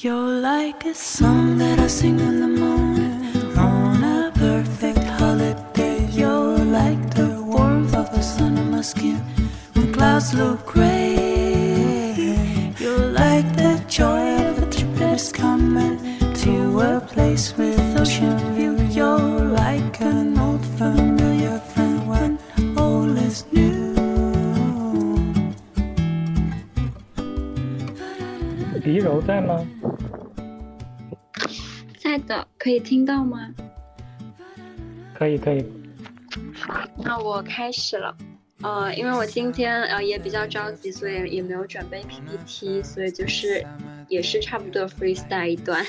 You're like a song that I sing in the morning on a perfect holiday. You're like the warmth of the sun on my skin when clouds look gray. You're like the joy of a trip that's coming to a place with ocean view. You're like an old familiar friend when all is new. 李柔在吗？ 在的，可以听到吗？可以，可以。那我开始了。呃，因为我今天呃也比较着急，所以也没有准备 PPT，所以就是也是差不多 freestyle 一段。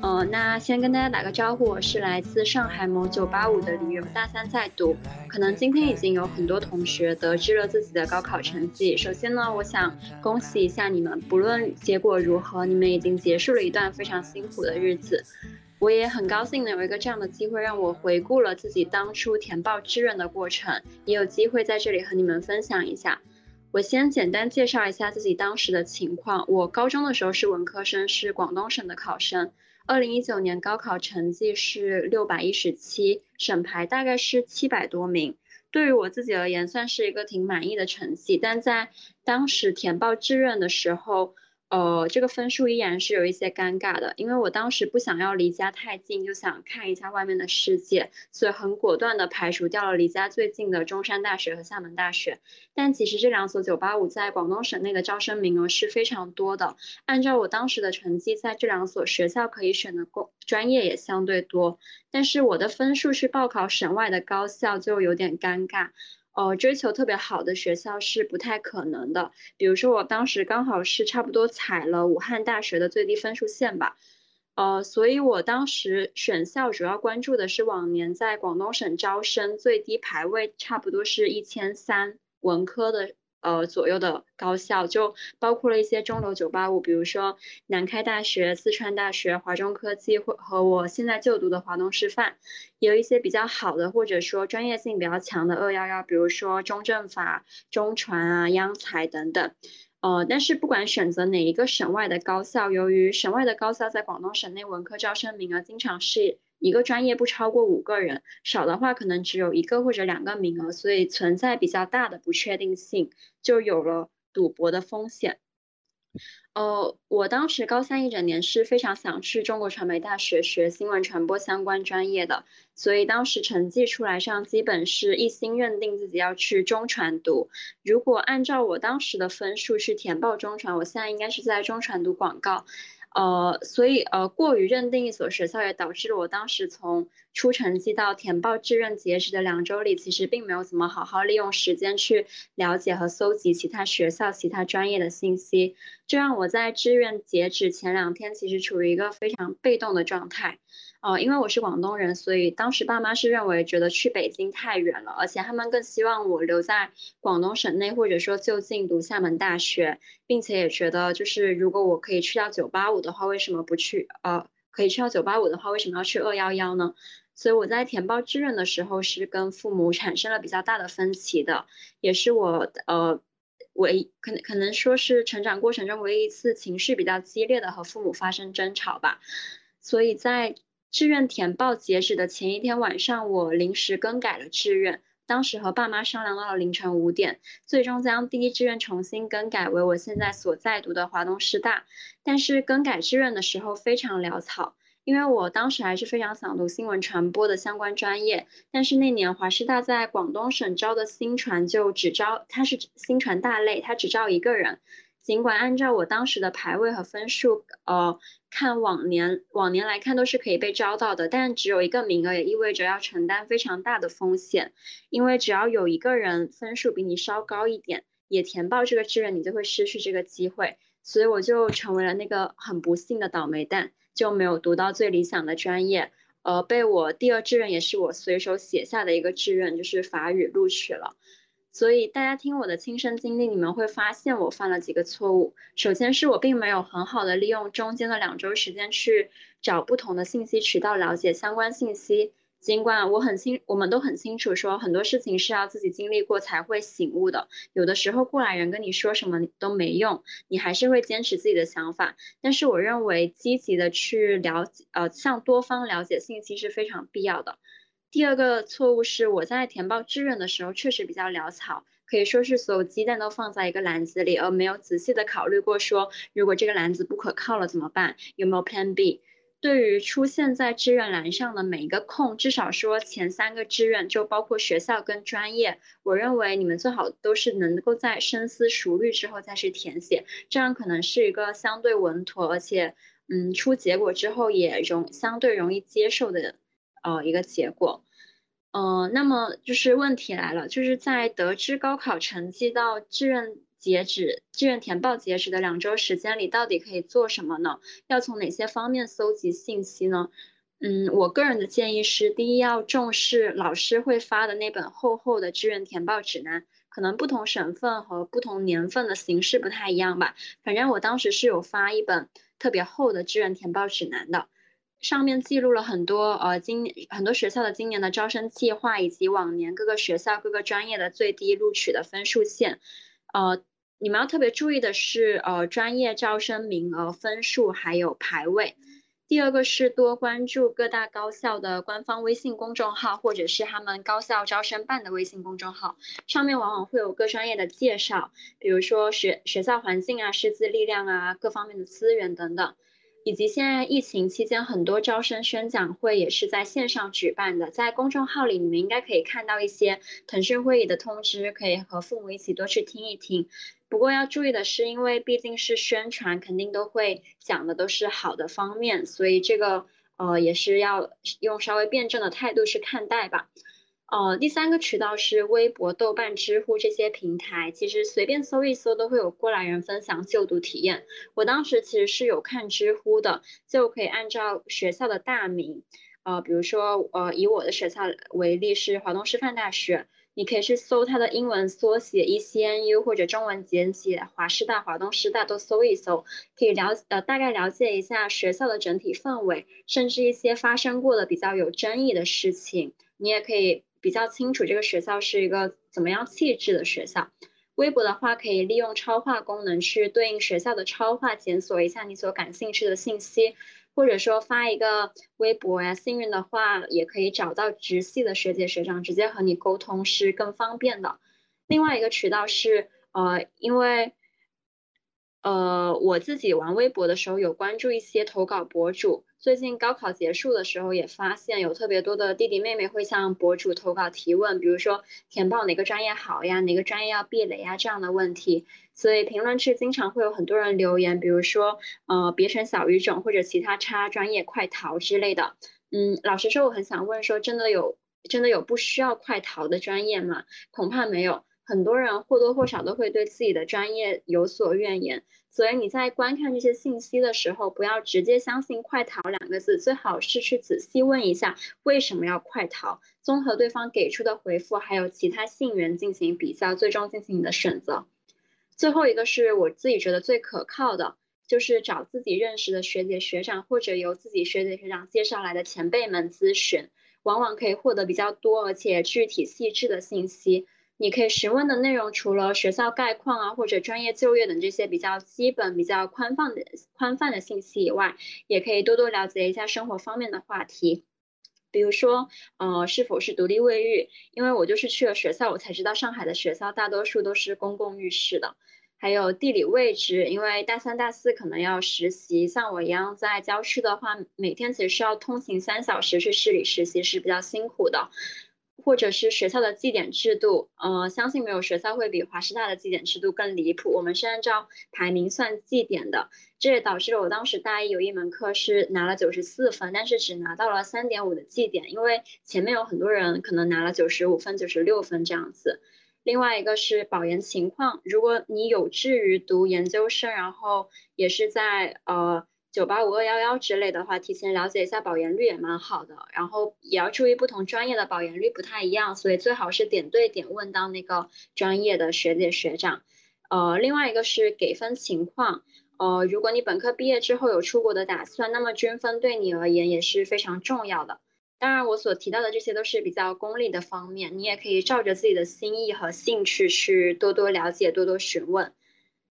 呃，那先跟大家打个招呼，我是来自上海某985的李柔，大三在读。可能今天已经有很多同学得知了自己的高考成绩。首先呢，我想恭喜一下你们，不论结果如何，你们已经结束了一段非常辛苦的日子。我也很高兴能有一个这样的机会，让我回顾了自己当初填报志愿的过程，也有机会在这里和你们分享一下。我先简单介绍一下自己当时的情况。我高中的时候是文科生，是广东省的考生。二零一九年高考成绩是六百一十七，省排大概是七百多名。对于我自己而言，算是一个挺满意的成绩。但在当时填报志愿的时候，呃，这个分数依然是有一些尴尬的，因为我当时不想要离家太近，就想看一下外面的世界，所以很果断的排除掉了离家最近的中山大学和厦门大学。但其实这两所985在广东省内的招生名额是非常多的，按照我当时的成绩，在这两所学校可以选的工专业也相对多，但是我的分数是报考省外的高校就有点尴尬。呃，追求特别好的学校是不太可能的。比如说，我当时刚好是差不多踩了武汉大学的最低分数线吧，呃，所以我当时选校主要关注的是往年在广东省招生最低排位差不多是一千三文科的。呃，左右的高校就包括了一些中流九八五，比如说南开大学、四川大学、华中科技，或和我现在就读的华东师范，有一些比较好的或者说专业性比较强的二幺幺，比如说中政法、中传啊、央财等等。呃，但是不管选择哪一个省外的高校，由于省外的高校在广东省内文科招生名额经常是。一个专业不超过五个人，少的话可能只有一个或者两个名额，所以存在比较大的不确定性，就有了赌博的风险。呃，我当时高三一整年是非常想去中国传媒大学学新闻传播相关专业的，所以当时成绩出来上基本是一心认定自己要去中传读。如果按照我当时的分数去填报中传，我现在应该是在中传读广告。呃，所以呃，过于认定一所学校，也导致了我当时从出成绩到填报志愿截止的两周里，其实并没有怎么好好利用时间去了解和搜集其他学校、其他专业的信息，这让我在志愿截止前两天，其实处于一个非常被动的状态。哦，因为我是广东人，所以当时爸妈是认为觉得去北京太远了，而且他们更希望我留在广东省内，或者说就近读厦门大学，并且也觉得就是如果我可以去到九八五的话，为什么不去？呃，可以去到九八五的话，为什么要去二幺幺呢？所以我在填报志愿的时候是跟父母产生了比较大的分歧的，也是我呃唯一可能可能说是成长过程中唯一一次情绪比较激烈的和父母发生争吵吧，所以在。志愿填报截止的前一天晚上，我临时更改了志愿。当时和爸妈商量到了凌晨五点，最终将第一志愿重新更改为我现在所在读的华东师大。但是更改志愿的时候非常潦草，因为我当时还是非常想读新闻传播的相关专业。但是那年华师大在广东省招的新传就只招，它是新传大类，它只招一个人。尽管按照我当时的排位和分数，呃，看往年往年来看都是可以被招到的，但只有一个名额也意味着要承担非常大的风险，因为只要有一个人分数比你稍高一点，也填报这个志愿，你就会失去这个机会。所以我就成为了那个很不幸的倒霉蛋，就没有读到最理想的专业，呃，被我第二志愿也是我随手写下的一个志愿，就是法语录取了。所以大家听我的亲身经历，你们会发现我犯了几个错误。首先是我并没有很好的利用中间的两周时间去找不同的信息渠道了解相关信息。尽管我很清，我们都很清楚，说很多事情是要自己经历过才会醒悟的。有的时候过来人跟你说什么都没用，你还是会坚持自己的想法。但是我认为积极的去了解，呃，向多方了解信息是非常必要的。第二个错误是我在填报志愿的时候确实比较潦草，可以说是所有鸡蛋都放在一个篮子里，而没有仔细的考虑过说，如果这个篮子不可靠了怎么办？有没有 Plan B？对于出现在志愿栏上的每一个空，至少说前三个志愿就包括学校跟专业，我认为你们最好都是能够在深思熟虑之后再去填写，这样可能是一个相对稳妥，而且嗯出结果之后也容相对容易接受的呃一个结果。呃，那么就是问题来了，就是在得知高考成绩到志愿。截止志愿填报截止的两周时间里，到底可以做什么呢？要从哪些方面搜集信息呢？嗯，我个人的建议是，第一要重视老师会发的那本厚厚的志愿填报指南，可能不同省份和不同年份的形式不太一样吧。反正我当时是有发一本特别厚的志愿填报指南的，上面记录了很多呃今很多学校的今年的招生计划，以及往年各个学校各个专业的最低录取的分数线。呃，你们要特别注意的是，呃，专业招生名额分数还有排位。第二个是多关注各大高校的官方微信公众号，或者是他们高校招生办的微信公众号，上面往往会有各专业的介绍，比如说学学校环境啊、师资力量啊、各方面的资源等等。以及现在疫情期间，很多招生宣讲会也是在线上举办的。在公众号里，你们应该可以看到一些腾讯会议的通知，可以和父母一起多去听一听。不过要注意的是，因为毕竟是宣传，肯定都会讲的都是好的方面，所以这个呃也是要用稍微辩证的态度去看待吧。呃，第三个渠道是微博、豆瓣、知乎这些平台，其实随便搜一搜都会有过来人分享就读体验。我当时其实是有看知乎的，就可以按照学校的大名，呃，比如说呃以我的学校为例是华东师范大学，你可以去搜它的英文缩写 ECNU 或者中文简写华师大、华东师大都搜一搜，可以了呃大概了解一下学校的整体氛围，甚至一些发生过的比较有争议的事情，你也可以。比较清楚这个学校是一个怎么样气质的学校。微博的话，可以利用超话功能去对应学校的超话，检索一下你所感兴趣的信息，或者说发一个微博呀。幸运的话，也可以找到直系的学姐学长，直接和你沟通是更方便的。另外一个渠道是，呃，因为。呃，我自己玩微博的时候有关注一些投稿博主。最近高考结束的时候，也发现有特别多的弟弟妹妹会向博主投稿提问，比如说填报哪个专业好呀，哪个专业要避雷呀这样的问题。所以评论区经常会有很多人留言，比如说呃别选小语种或者其他差专业快逃之类的。嗯，老实说，我很想问说，真的有真的有不需要快逃的专业吗？恐怕没有。很多人或多或少都会对自己的专业有所怨言，所以你在观看这些信息的时候，不要直接相信“快逃”两个字，最好是去仔细问一下为什么要快逃，综合对方给出的回复还有其他信源进行比较，最终进行你的选择。最后一个是我自己觉得最可靠的，就是找自己认识的学姐学长或者由自己学姐学长介绍来的前辈们咨询，往往可以获得比较多而且具体细致的信息。你可以询问的内容，除了学校概况啊，或者专业就业等这些比较基本、比较宽泛的宽泛的信息以外，也可以多多了解一下生活方面的话题，比如说，呃，是否是独立卫浴？因为我就是去了学校，我才知道上海的学校大多数都是公共浴室的。还有地理位置，因为大三、大四可能要实习，像我一样在郊区的话，每天其实是要通勤三小时去市里实习，是比较辛苦的。或者是学校的绩点制度，呃，相信没有学校会比华师大的绩点制度更离谱。我们是按照排名算绩点的，这也导致了我当时大一有一门课是拿了九十四分，但是只拿到了三点五的绩点，因为前面有很多人可能拿了九十五分、九十六分这样子。另外一个是保研情况，如果你有志于读研究生，然后也是在呃。九八五二幺幺之类的话，提前了解一下保研率也蛮好的。然后也要注意不同专业的保研率不太一样，所以最好是点对点问到那个专业的学姐学长。呃，另外一个是给分情况。呃，如果你本科毕业之后有出国的打算，那么均分对你而言也是非常重要的。当然，我所提到的这些都是比较功利的方面，你也可以照着自己的心意和兴趣去多多了解、多多询问。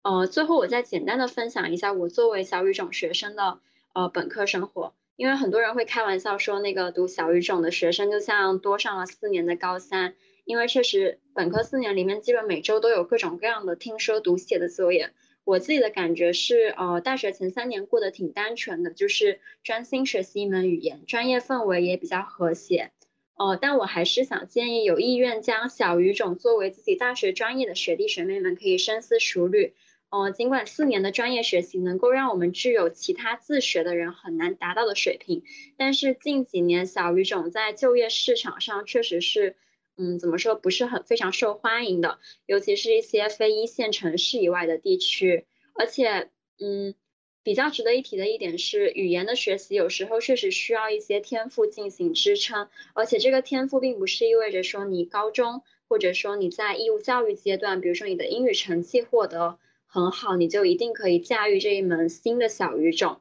呃，最后我再简单的分享一下我作为小语种学生的呃本科生活，因为很多人会开玩笑说那个读小语种的学生就像多上了四年的高三，因为确实本科四年里面基本每周都有各种各样的听说读写的作业。我自己的感觉是，呃，大学前三年过得挺单纯的，就是专心学习一门语言，专业氛围也比较和谐。呃，但我还是想建议有意愿将小语种作为自己大学专业的学弟学妹们可以深思熟虑。呃，尽管四年的专业学习能够让我们具有其他自学的人很难达到的水平，但是近几年小语种在就业市场上确实是。嗯，怎么说不是很非常受欢迎的，尤其是一些非一线城市以外的地区。而且，嗯，比较值得一提的一点是，语言的学习有时候确实需要一些天赋进行支撑。而且这个天赋并不是意味着说你高中或者说你在义务教育阶段，比如说你的英语成绩获得很好，你就一定可以驾驭这一门新的小语种。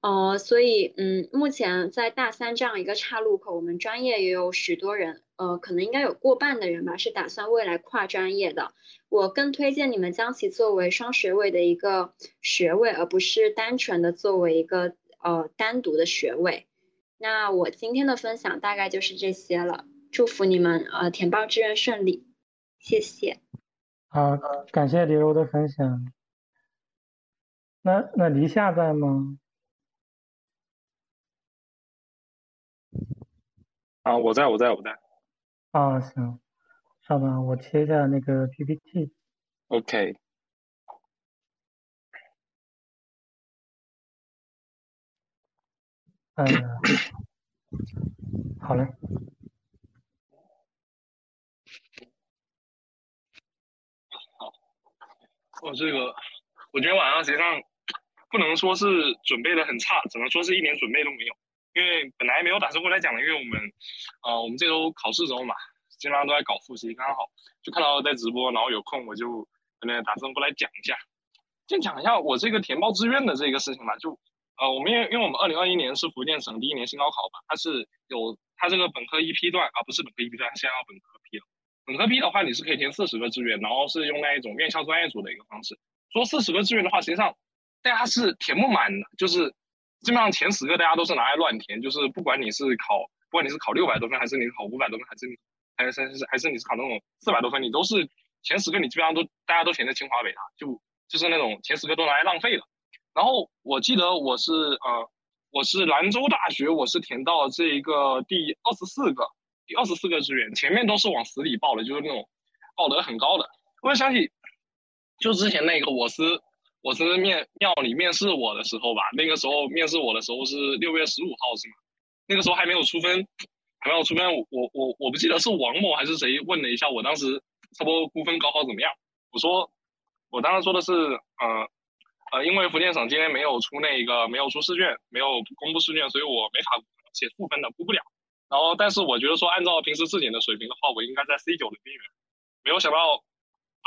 呃，所以，嗯，目前在大三这样一个岔路口，我们专业也有许多人，呃，可能应该有过半的人吧，是打算未来跨专业的。我更推荐你们将其作为双学位的一个学位，而不是单纯的作为一个呃单独的学位。那我今天的分享大概就是这些了，祝福你们呃填报志愿顺利，谢谢。好，感谢李柔的分享。那那黎夏在吗？啊，我在我在我在。啊，行，稍等，我切一下那个 PPT。OK。嗯，好嘞。好，我这个，我今天晚上实际上不能说是准备的很差，只能说是一点准备都没有。因为本来没有打算过来讲的，因为我们，呃，我们这周考试周嘛，基本上都在搞复习，刚好就看到在直播，然后有空我就，呃，打算过来讲一下，先讲一下我这个填报志愿的这个事情吧。就，呃，我们因为因为我们二零二一年是福建省第一年新高考吧，它是有它这个本科一批段啊，不是本科一批段，现在要本科。本科批的话，你是可以填四十个志愿，然后是用那一种院校专业组的一个方式。说四十个志愿的话，实际上大家是填不满的，就是。基本上前十个大家都是拿来乱填，就是不管你是考，不管你是考六百多分，还是你考五百多分，还是还是还是还是你是考那种四百多分，你都是前十个，你基本上都大家都填在清华北大，就就是那种前十个都拿来浪费了。然后我记得我是呃我是兰州大学，我是填到这一个第二十四个第二十四个志愿，前面都是往死里报的，就是那种报得很高的。我想起就之前那个我是。我是面庙里面试我的时候吧，那个时候面试我的时候是六月十五号是吗？那个时候还没有出分，还没有出分。我我我不记得是王某还是谁问了一下，我当时差不多估分高考怎么样？我说我当时说的是呃呃，因为福建省今天没有出那个没有出试卷，没有公布试卷，所以我没法写负分的，估不了。然后但是我觉得说按照平时自检的水平的话，我应该在 C 九的边缘。没有想到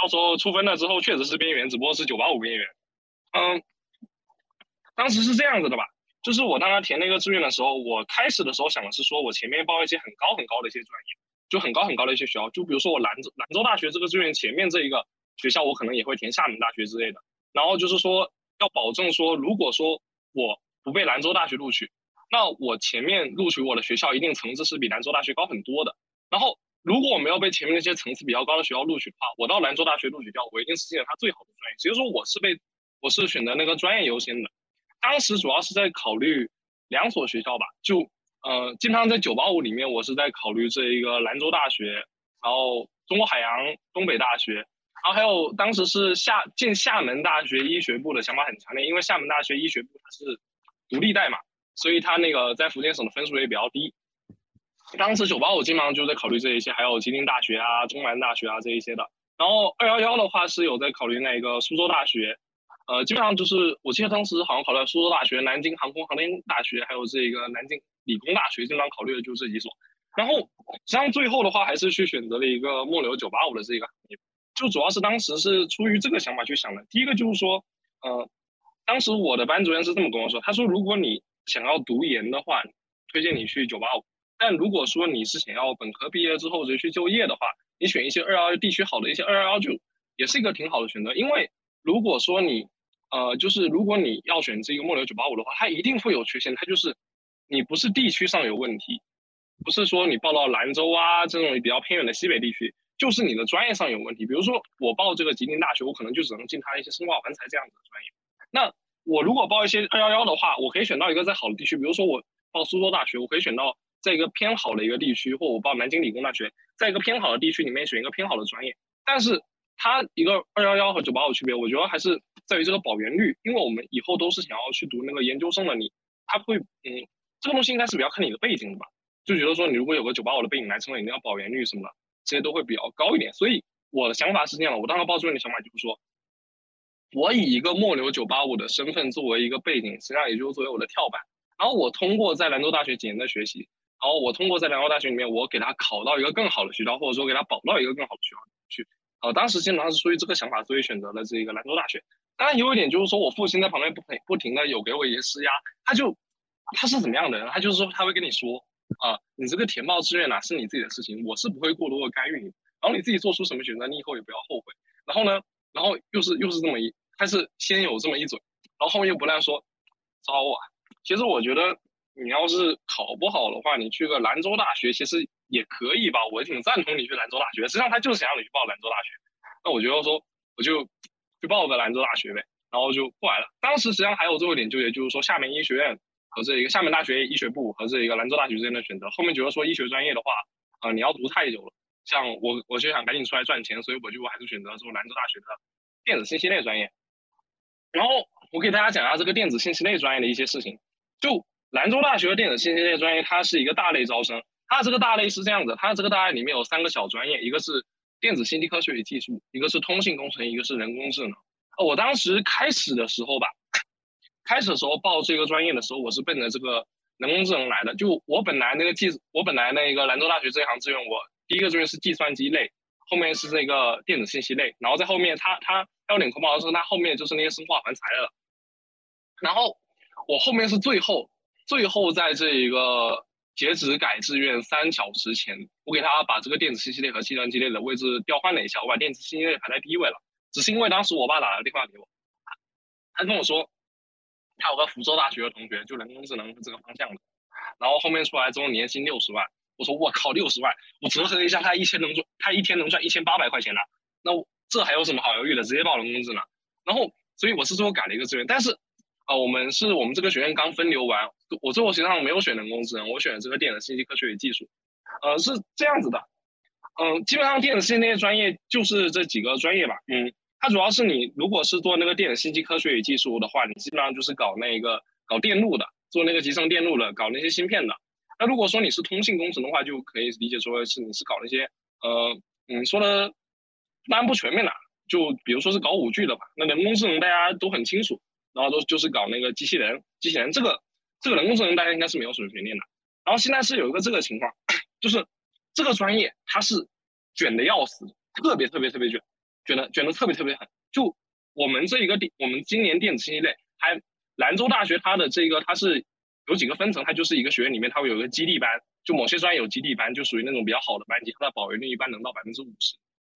到时候出分了之后确实是边缘，只不过是九八五边缘。嗯，当时是这样子的吧，就是我当时填那个志愿的时候，我开始的时候想的是说，我前面报一些很高很高的一些专业，就很高很高的一些学校，就比如说我兰州兰州大学这个志愿前面这一个学校，我可能也会填厦门大学之类的。然后就是说，要保证说，如果说我不被兰州大学录取，那我前面录取我的学校一定层次是比兰州大学高很多的。然后如果我没有被前面那些层次比较高的学校录取的话，我到兰州大学录取掉，我一定是进了它最好的专业。所以说我是被。我是选择那个专业优先的，当时主要是在考虑两所学校吧，就呃，基本上在九八五里面，我是在考虑这一个兰州大学，然后中国海洋、东北大学，然后还有当时是厦进厦门大学医学部的想法很强烈，因为厦门大学医学部它是独立代码，所以它那个在福建省的分数也比较低。当时九八五基本上就在考虑这一些，还有吉林大学啊、中南大学啊这一些的，然后二幺幺的话是有在考虑那个苏州大学。呃，基本上就是，我记得当时好像考虑苏州大学、南京航空航天大学，还有这个南京理工大学，经常考虑的就是这几所。然后，实际上最后的话，还是去选择了一个末流985的这个行业，就主要是当时是出于这个想法去想的。第一个就是说，呃，当时我的班主任是这么跟我说，他说如果你想要读研的话，推荐你去985。但如果说你是想要本科毕业之后直接去就业的话，你选一些二幺幺地区好的一些二幺幺就也是一个挺好的选择。因为如果说你呃，就是如果你要选这个末流九八五的话，它一定会有缺陷，它就是你不是地区上有问题，不是说你报到兰州啊这种比较偏远的西北地区，就是你的专业上有问题。比如说我报这个吉林大学，我可能就只能进它一些生化环材这样子的专业。那我如果报一些二幺幺的话，我可以选到一个在好的地区，比如说我报苏州大学，我可以选到在一个偏好的一个地区，或我报南京理工大学，在一个偏好的地区里面选一个偏好的专业。但是它一个二幺幺和九八五区别，我觉得还是在于这个保研率，因为我们以后都是想要去读那个研究生的，你他会嗯，这个东西应该是比较看你的背景的吧？就觉得说你如果有个九八五的背景来称，一定要保研率什么的，这些都会比较高一点。所以我的想法是这样的，我当时报志愿的想法就是说。我以一个末流九八五的身份作为一个背景，实际上也就是作为我的跳板。然后我通过在兰州大学几年的学习，然后我通过在兰州大学里面，我给他考到一个更好的学校，或者说给他保到一个更好的学校去。呃，当时基本上是出于这个想法，所以选择了这个兰州大学。当然有一点就是说我父亲在旁边不不停的有给我一些施压，他就他是怎么样的人？他就是说他会跟你说啊，你这个填报志愿呐是你自己的事情，我是不会过多的干预你。然后你自己做出什么选择，你以后也不要后悔。然后呢，然后又是又是这么一。但是先有这么一嘴，然后后面又不断说，招啊。其实我觉得你要是考不好的话，你去个兰州大学其实也可以吧。我挺赞同你去兰州大学，实际上他就是想让你去报兰州大学。那我觉得说我就去报个兰州大学呗，然后就过来了。当时实际上还有最后一点纠结，就是说厦门医学院和这一个厦门大学医学部和这一个兰州大学之间的选择。后面觉得说医学专业的话，啊你要读太久了，像我我就想赶紧出来赚钱，所以我就还是选择了说兰州大学的电子信息类专业。然后我给大家讲一下这个电子信息类专业的一些事情。就兰州大学的电子信息类专业，它是一个大类招生。它这个大类是这样子，它这个大类里面有三个小专业，一个是电子信息科学与技术，一个是通信工程，一个是人工智能。我当时开始的时候吧，开始的时候报这个专业的时候，我是奔着这个人工智能来的。就我本来那个计，我本来那个兰州大学这一行志愿，我第一个志愿是计算机类，后面是那个电子信息类，然后在后面它它。有点恐怖的时候，它后面就是那些生化环材了。然后我后面是最后，最后在这一个截止改志愿三小时前，我给他把这个电子信息类和计算机类的位置调换了一下，我把电子信息类排在第一位了。只是因为当时我爸打了电话给我，他跟我说，他有个福州大学的同学，就人工智能这个方向的，然后后面出来之后年薪六十万。我说我靠，六十万，我折合一下，他一天能赚，他一天能赚一千八百块钱呢。那我。这还有什么好犹豫的？直接报人工智能。然后，所以我是最后改了一个志愿。但是，啊，我们是我们这个学院刚分流完，我最后实际上没有选人工智能，我选了这个电子信息科学与技术。呃，是这样子的，嗯，基本上电子信息那些专业就是这几个专业吧。嗯，它主要是你如果是做那个电子信息科学与技术的话，你基本上就是搞那个搞电路的，做那个集成电路的，搞那些芯片的。那如果说你是通信工程的话，就可以理解说是你是搞那些，呃，嗯，说的。当然不全面的，就比如说是搞五 G 的吧，那人工智能大家都很清楚，然后都就是搞那个机器人，机器人这个这个人工智能大家应该是没有什么悬念的。然后现在是有一个这个情况，就是这个专业它是卷的要死，特别特别特别卷，卷的卷的特别特别狠。就我们这一个电，我们今年电子信息类，还兰州大学它的这个它是有几个分层，它就是一个学院里面它会有一个基地班，就某些专业有基地班，就属于那种比较好的班级，它的保研率一般能到百分之五十，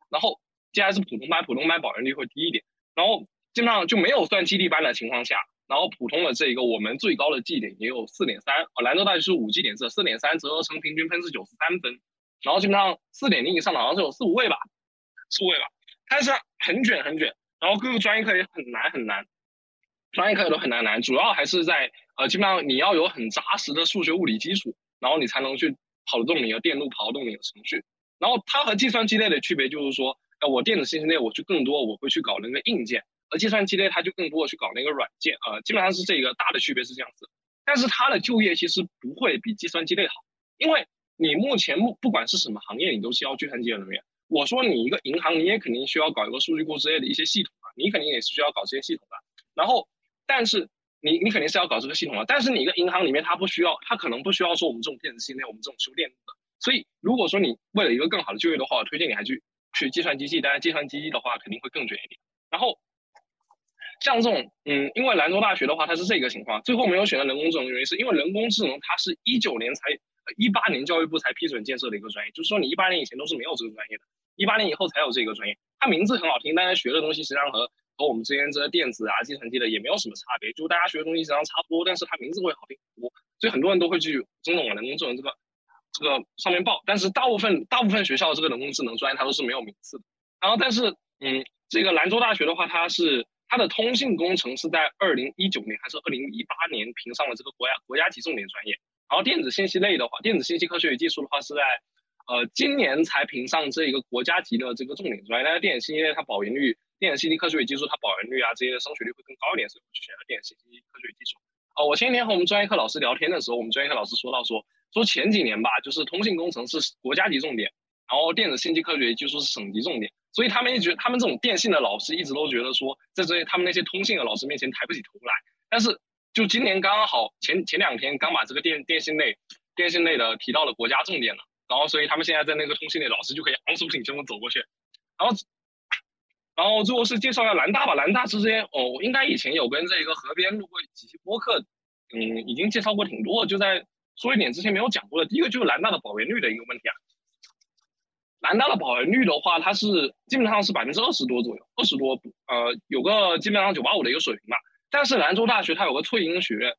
然后。接下来是普通班，普通班保研率会低一点，然后基本上就没有算基地班的情况下，然后普通的这一个我们最高的绩点也有四点三，哦，兰州大学是五绩点制，四点三折合成平均分是九十三分，然后基本上四点零以上的好像是有四五位吧，四五位吧，但是很卷很卷，然后各个专业课也很难很难，专业课都很难难，主要还是在呃基本上你要有很扎实的数学物理基础，然后你才能去跑得动你的电路，跑得动你的程序，然后它和计算机类的区别就是说。呃，我电子信息类我就更多，我会去搞那个硬件，而计算机类它就更多去搞那个软件，呃，基本上是这个大的区别是这样子。但是它的就业其实不会比计算机类好，因为你目前目不管是什么行业，你都需要计算机的人员。我说你一个银行，你也肯定需要搞一个数据库之类的一些系统啊，你肯定也是需要搞这些系统的。然后，但是你你肯定是要搞这个系统的，但是你一个银行里面它不需要，它可能不需要说我们这种电子信息，我们这种修电路的。所以如果说你为了一个更好的就业的话，我推荐你还去。去计算机系，当然计算机系的话肯定会更卷一点。然后像这种，嗯，因为兰州大学的话，它是这个情况，最后没有选择人工智能的，原因是因为人工智能它是一九年才，一八年教育部才批准建设的一个专业，就是说你一八年以前都是没有这个专业的，一八年以后才有这个专业。它名字很好听，但是学的东西实际上和和我们之前这个电子啊、计算机的也没有什么差别，就大家学的东西实际上差不多，但是它名字会好听很多，所以很多人都会去中种人工智能这个这个上面报。但是大部分大部分学校这个人工智能专业它都是没有名次的。然后但是嗯，这个兰州大学的话，它是它的通信工程是在二零一九年还是二零一八年评上了这个国家国家级重点专业。然后电子信息类的话，电子信息科学与技术的话是在。呃，今年才评上这一个国家级的这个重点专业，但是电子信息类它保研率、电子信息科学与技术它保研率啊，这些升学率会更高一点，所以我就选了电子信息科学与技术。哦，我前几天和我们专业课老师聊天的时候，我们专业课老师说到说，说前几年吧，就是通信工程是国家级重点，然后电子信息科学与技术是省级重点，所以他们一直他们这种电信的老师一直都觉得说，在这些他们那些通信的老师面前抬不起头来。但是就今年刚刚好前前两天刚把这个电电信类电信类的提到了国家重点了。然后，所以他们现在在那个通信类老师就可以昂首挺胸的走过去，然后，然后最后是介绍一下南大吧。南大之间，哦，我应该以前有跟这个河边录过几期播客，嗯，已经介绍过挺多。就在说一点之前没有讲过的，第一个就是南大的保研率的一个问题啊。南大的保研率的话，它是基本上是百分之二十多左右，二十多，呃，有个基本上九八五的一个水平吧。但是兰州大学它有个翠英学院，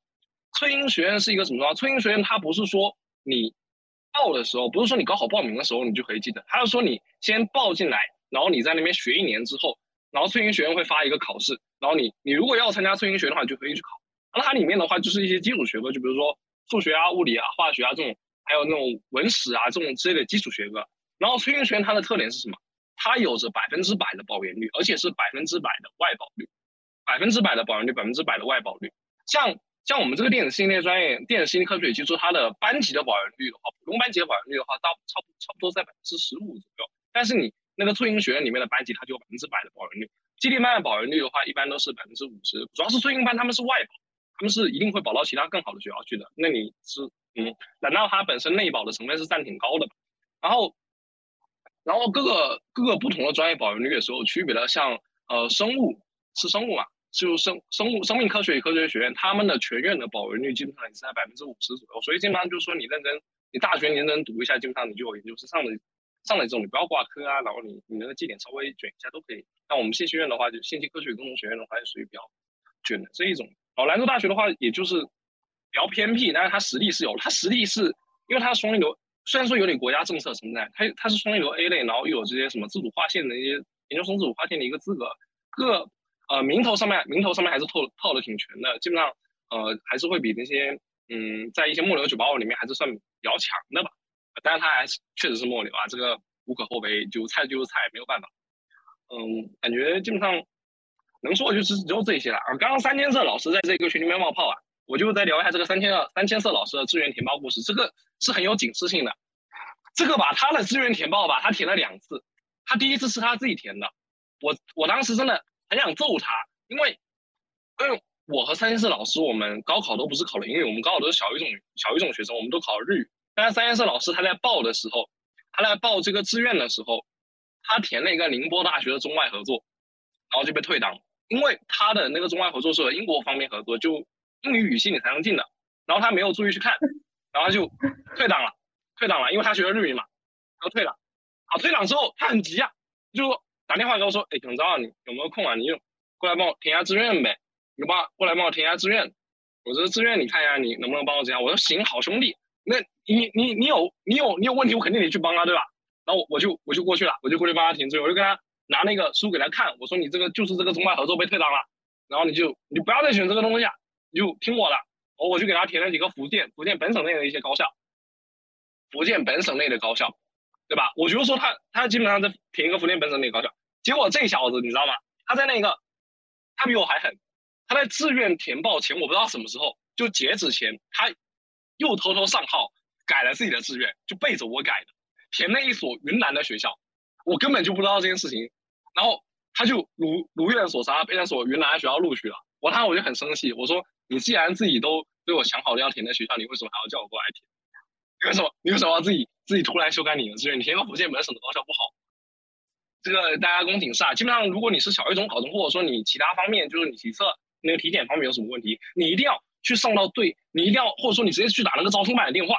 翠英学院是一个什么？翠英学院它不是说你。报的时候不是说你高考报名的时候你就可以进的，它是说你先报进来，然后你在那边学一年之后，然后翠英学院会发一个考试，然后你你如果要参加翠英学的话，你就可以去考。那它里面的话就是一些基础学科，就比如说数学啊、物理啊、化学啊这种，还有那种文史啊这种之类的基础学科。然后翠英学院它的特点是什么？它有着百分之百的保研率，而且是百分之百的外保率，百分之百的保研率，百分之百的外保率。像像我们这个电子信息类专业，电子信息科学与技术，它的班级的保研率的话，普通班级的保研率的话，大差不差不多在百分之十五左右。但是你那个翠英学院里面的班级，它就有百分之百的保研率。基地班的保研率的话，一般都是百分之五十。主要是翠英班他们是外保，他们是一定会保到其他更好的学校去的。那你是嗯，难道它本身内保的成分是占挺高的？然后，然后各个各个不同的专业保研率也是有区别的。像呃生物是生物嘛？就生生物生命科学与科学学院，他们的全院的保研率基本上也是在百分之五十左右，所以基本上就是说你认真，你大学你认真读一下，基本上你就有研究生上的上来这种，你不要挂科啊，然后你你那个绩点稍微卷一下都可以。那我们信息院的话，就信息科学与工程学院的话，就属于比较卷的这一种。然后兰州大学的话，也就是比较偏僻，但是它实力是有，它实力是因为它双一流，虽然说有点国家政策存在，它它是双一流 A 类，然后又有这些什么自主划线的一些研究生自主划线的一个资格，各。呃，名头上面名头上面还是套套的挺全的，基本上呃还是会比那些嗯在一些末流九八五里面还是算比较强的吧。但是他还是确实是末流啊，这个无可厚非，就菜就是菜，没有办法。嗯，感觉基本上能说的就是只有这些了啊。刚刚三千色老师在这个群里面冒泡啊，我就再聊一下这个三千二三千色老师的志愿填报故事，这个是很有警示性的。这个吧，他的志愿填报吧，他填了两次，他第一次是他自己填的，我我当时真的。很想揍他，因为，因为我和三千四老师，我们高考都不是考的英语，我们高考都是小语种小语种学生，我们都考日语。但是三千四老师他在报的时候，他在报这个志愿的时候，他填了一个宁波大学的中外合作，然后就被退档，因为他的那个中外合作是和英国方面合作，就英语语系你才能进的，然后他没有注意去看，然后他就退档了，退档了，因为他学的日语嘛，然后退了，啊，退档之后他很急啊，就。打电话跟我说，哎，耿昭，你有没有空啊？你就过来帮我填一下志愿呗。你帮过来帮我填一下志愿。我这个志愿你看一下，你能不能帮我这样？我说行，好兄弟。那你你你有你有你有问题，我肯定得去帮啊，对吧？然后我我就我就过去了，我就过去帮他填志愿，我就跟他拿那个书给他看，我说你这个就是这个中外合作被退档了，然后你就你不要再选这个东西啊，你就听我的。我我就给他填了几个福建福建本省内的一些高校，福建本省内的高校，对吧？我就说他他基本上在填一个福建本省内高校。结果这小子你知道吗？他在那个，他比我还狠。他在志愿填报前，我不知道什么时候就截止前，他又偷偷上号改了自己的志愿，就背着我改的，填了一所云南的学校。我根本就不知道这件事情，然后他就如如愿所偿，被那所云南的学校录取了。我当时我就很生气，我说你既然自己都对我想好了要填的学校，你为什么还要叫我过来填？你为什么你为什么要自己自己突然修改你的志愿？你填个福建本省的高校不好？这个大家公警示啊，基本上如果你是小一中考生，或者说你其他方面就是你体测那个体检方面有什么问题，你一定要去上到对，你一定要或者说你直接去打那个招生办的电话，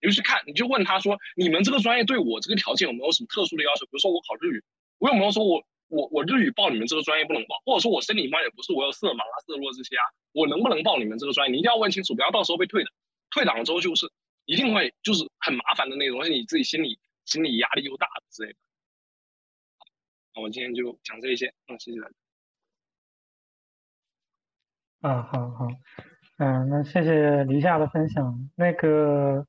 你就去看，你就问他说，你们这个专业对我这个条件有没有什么特殊的要求？比如说我考日语，我有没有说我我我日语报你们这个专业不能报，或者说我生理班也不是，我有色盲啊、色弱这些啊，我能不能报你们这个专业？你一定要问清楚，不要到时候被退的。退档了之后就是一定会就是很麻烦的那种，而且你自己心里心理压力又大之类的。我今天就讲这一些，嗯，谢谢大家。啊，好好，嗯，那谢谢黎夏的分享。那个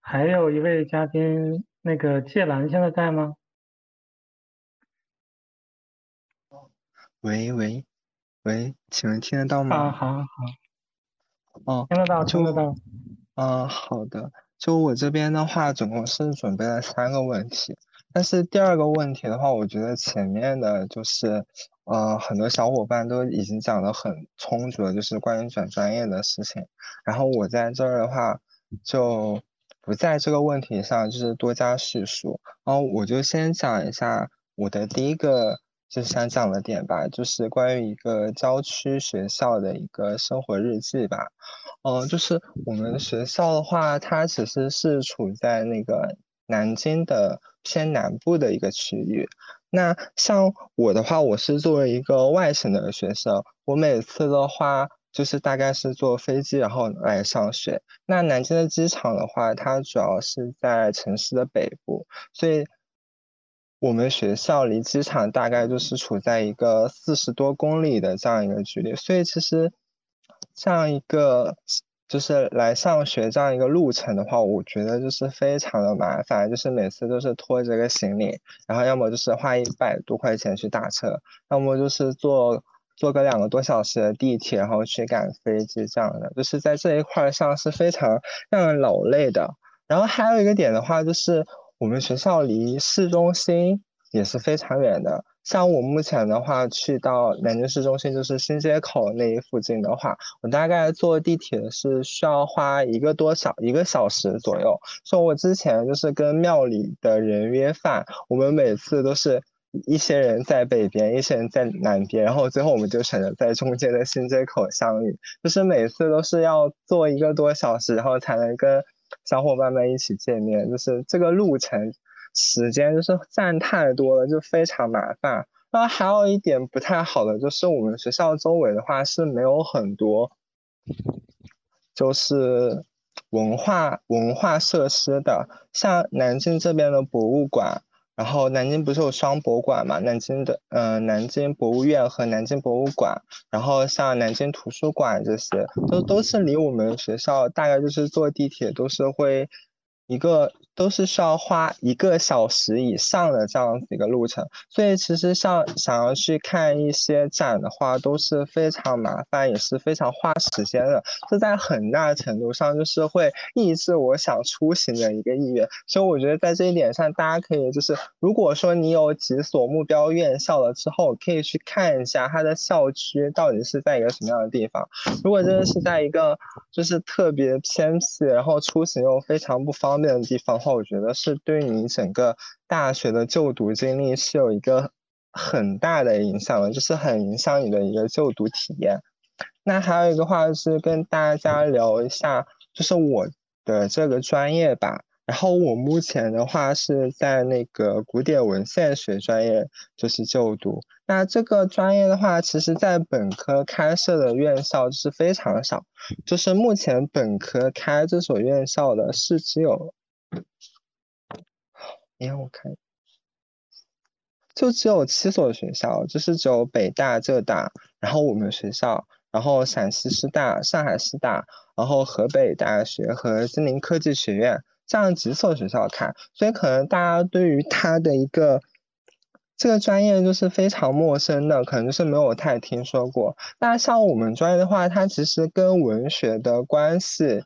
还有一位嘉宾，那个芥兰现在在吗？喂喂喂，请问听得到吗啊，吗？好好，哦，听得到，听得就到。嗯，好的。就我这边的话，总共是准备了三个问题，但是第二个问题的话，我觉得前面的就是，呃，很多小伙伴都已经讲得很充足了，就是关于转专业的事情。然后我在这儿的话，就不在这个问题上就是多加叙述。然后我就先讲一下我的第一个就是想讲的点吧，就是关于一个郊区学校的一个生活日记吧。嗯，就是我们学校的话，它其实是处在那个南京的偏南部的一个区域。那像我的话，我是作为一个外省的学生，我每次的话就是大概是坐飞机然后来上学。那南京的机场的话，它主要是在城市的北部，所以我们学校离机场大概就是处在一个四十多公里的这样一个距离，所以其实这样一个就是来上学这样一个路程的话，我觉得就是非常的麻烦，就是每次都是拖着个行李，然后要么就是花一百多块钱去打车，要么就是坐坐个两个多小时的地铁，然后去赶飞机这样的，就是在这一块上是非常让人劳累的。然后还有一个点的话，就是我们学校离市中心也是非常远的。像我目前的话，去到南京市中心，就是新街口那一附近的话，我大概坐地铁是需要花一个多小一个小时左右。说我之前就是跟庙里的人约饭，我们每次都是一些人在北边，一些人在南边，然后最后我们就选择在中间的新街口相遇，就是每次都是要坐一个多小时，然后才能跟小伙伴们一起见面，就是这个路程时间就是占太多了，就非常麻烦。然后还有一点不太好的就是我们学校周围的话是没有很多，就是文化文化设施的，像南京这边的博物馆，然后南京不是有双博物馆嘛？南京的呃南京博物院和南京博物馆，然后像南京图书馆这些，都都是离我们学校大概就是坐地铁都是会一个都是需要花一个小时以上的这样子一个路程，所以其实像想要去看一些展的话，都是非常麻烦，也是非常花时间的。这在很大程度上就是会抑制我想出行的一个意愿。所以我觉得在这一点上，大家可以就是，如果说你有几所目标院校了之后，可以去看一下它的校区到底是在一个什么样的地方。如果真的是在一个就是特别偏僻，然后出行又非常不方便的地方我觉得是对你整个大学的就读经历是有一个很大的影响的，就是很影响你的一个就读体验。那还有一个话是跟大家聊一下，就是我的这个专业吧。然后我目前的话是在那个古典文献学专业就是就读。那这个专业的话，其实在本科开设的院校是非常少，就是目前本科开这所院校的是只有，你让我看，就只有七所学校，就是只有北大、浙大，然后我们学校，然后陕西师大、上海师大，然后河北大学和金陵科技学院这样几所学校看，所以可能大家对于它的一个这个专业就是非常陌生的，可能就是没有太听说过。那像我们专业的话，它其实跟文学的关系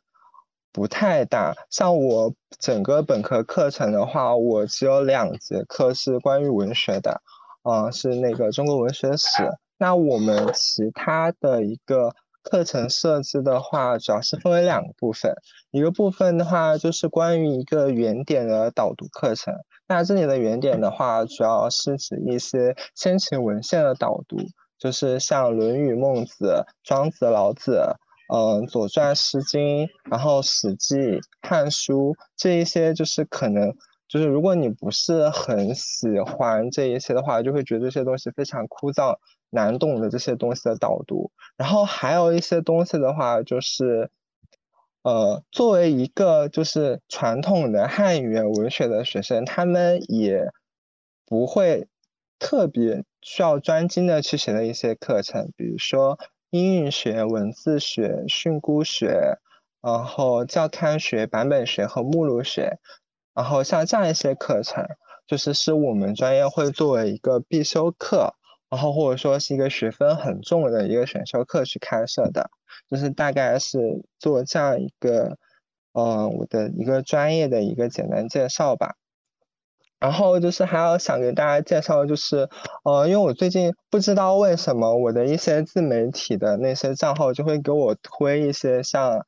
不太大。像我整个本科课程的话，我只有两节课是关于文学的，嗯，是那个中国文学史。那我们其他的一个课程设置的话，主要是分为两个部分，一个部分的话就是关于一个原点的导读课程。那这里的原点的话，主要是指一些先秦文献的导读，就是像《论语》《孟子》《庄子》《老子》，嗯，《左传》《诗经》，然后《史记》《汉书》这一些，就是可能就是如果你不是很喜欢这一些的话，就会觉得这些东西非常枯燥难懂的这些东西的导读。然后还有一些东西的话，就是呃，作为一个就是传统的汉语言文学的学生，他们也不会特别需要专精的去学的一些课程，比如说。音韵学、文字学、训诂学，然后教刊学、版本学和目录学，然后像这样一些课程，就是是我们专业会作为一个必修课，然后或者说是一个学分很重的一个选修课去开设的，就是大概是做这样一个，呃，我的一个专业的一个简单介绍吧。然后就是还要想给大家介绍，就是，呃，因为我最近不知道为什么我的一些自媒体的那些账号就会给我推一些像，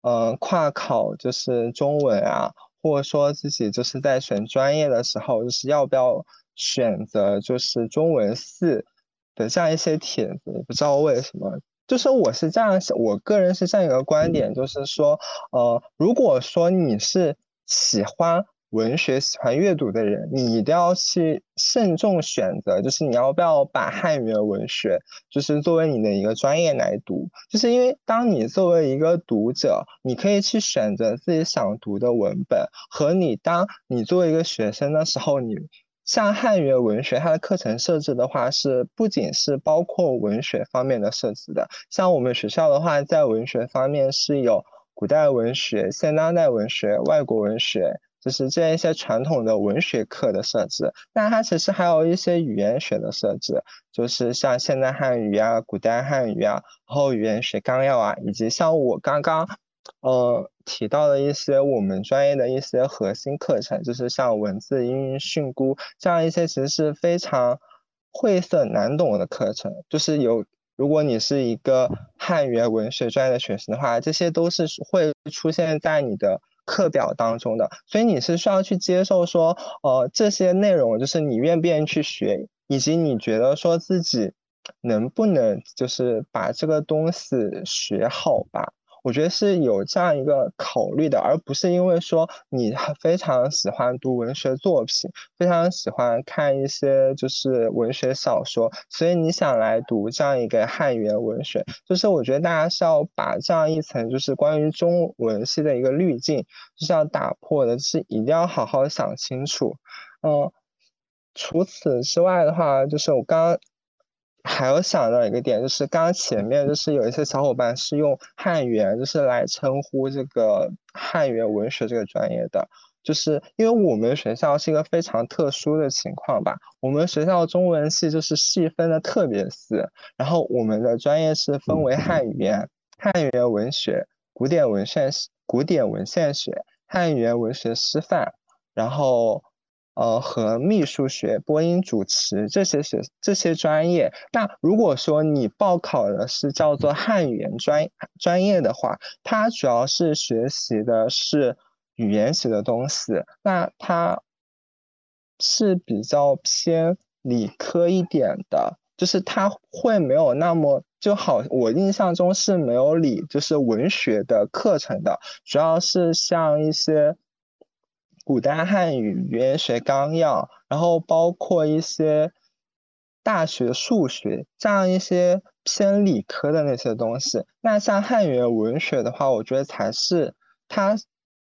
呃，跨考就是中文啊，或者说自己就是在选专业的时候，就是要不要选择就是中文系的这样一些帖子，也不知道为什么，就是我是这样，我个人是这样一个观点，就是说，呃，如果说你是喜欢。文学喜欢阅读的人，你一定要去慎重选择，就是你要不要把汉语言文学，就是作为你的一个专业来读，就是因为当你作为一个读者，你可以去选择自己想读的文本，和你当你作为一个学生的时候，你像汉语言文学它的课程设置的话，是不仅是包括文学方面的设置的，像我们学校的话，在文学方面是有古代文学、现当代文学、外国文学。就是这样一些传统的文学课的设置，那它其实还有一些语言学的设置，就是像现代汉语啊、古代汉语啊，然后语言学纲要啊，以及像我刚刚呃提到的一些我们专业的一些核心课程，就是像文字音韵训诂这样一些其实是非常晦涩难懂的课程，就是有如果你是一个汉语言文学专业的学生的话，这些都是会出现在你的。课表当中的，所以你是需要去接受说，呃，这些内容就是你愿不愿意去学，以及你觉得说自己能不能就是把这个东西学好吧。我觉得是有这样一个考虑的，而不是因为说你非常喜欢读文学作品，非常喜欢看一些就是文学小说，所以你想来读这样一个汉语言文学。就是我觉得大家是要把这样一层就是关于中文系的一个滤镜，就是要打破的，是一定要好好想清楚。嗯，除此之外的话，就是我刚。还有想到一个点，就是刚刚前面就是有一些小伙伴是用汉语言就是来称呼这个汉语言文学这个专业的，就是因为我们学校是一个非常特殊的情况吧，我们学校中文系就是细分的特别细，然后我们的专业是分为汉语言、汉语言文学、古典文献、古典文献学、汉语言文学师范，然后。呃，和秘书学、播音主持这些学这些专业，那如果说你报考的是叫做汉语言专专业的话，它主要是学习的是语言学的东西，那它是比较偏理科一点的，就是它会没有那么就好，我印象中是没有理就是文学的课程的，主要是像一些。古代汉语语言学纲要，然后包括一些大学数学这样一些偏理科的那些东西。那像汉语言文学的话，我觉得才是它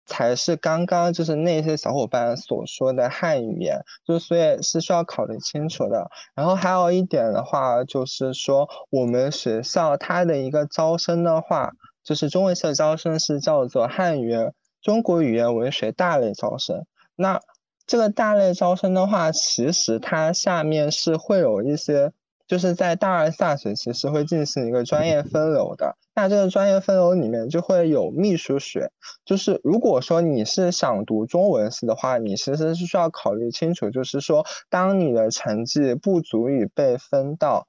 才是刚刚就是那些小伙伴所说的汉语言，就所以是需要考虑清楚的。然后还有一点的话，就是说我们学校它的一个招生的话，就是中文系的招生是叫做汉语言。中国语言文学大类招生，那这个大类招生的话，其实它下面是会有一些，就是在大二下学期是会进行一个专业分流的。那这个专业分流里面就会有秘书学，就是如果说你是想读中文系的话，你其实是需要考虑清楚，就是说当你的成绩不足以被分到。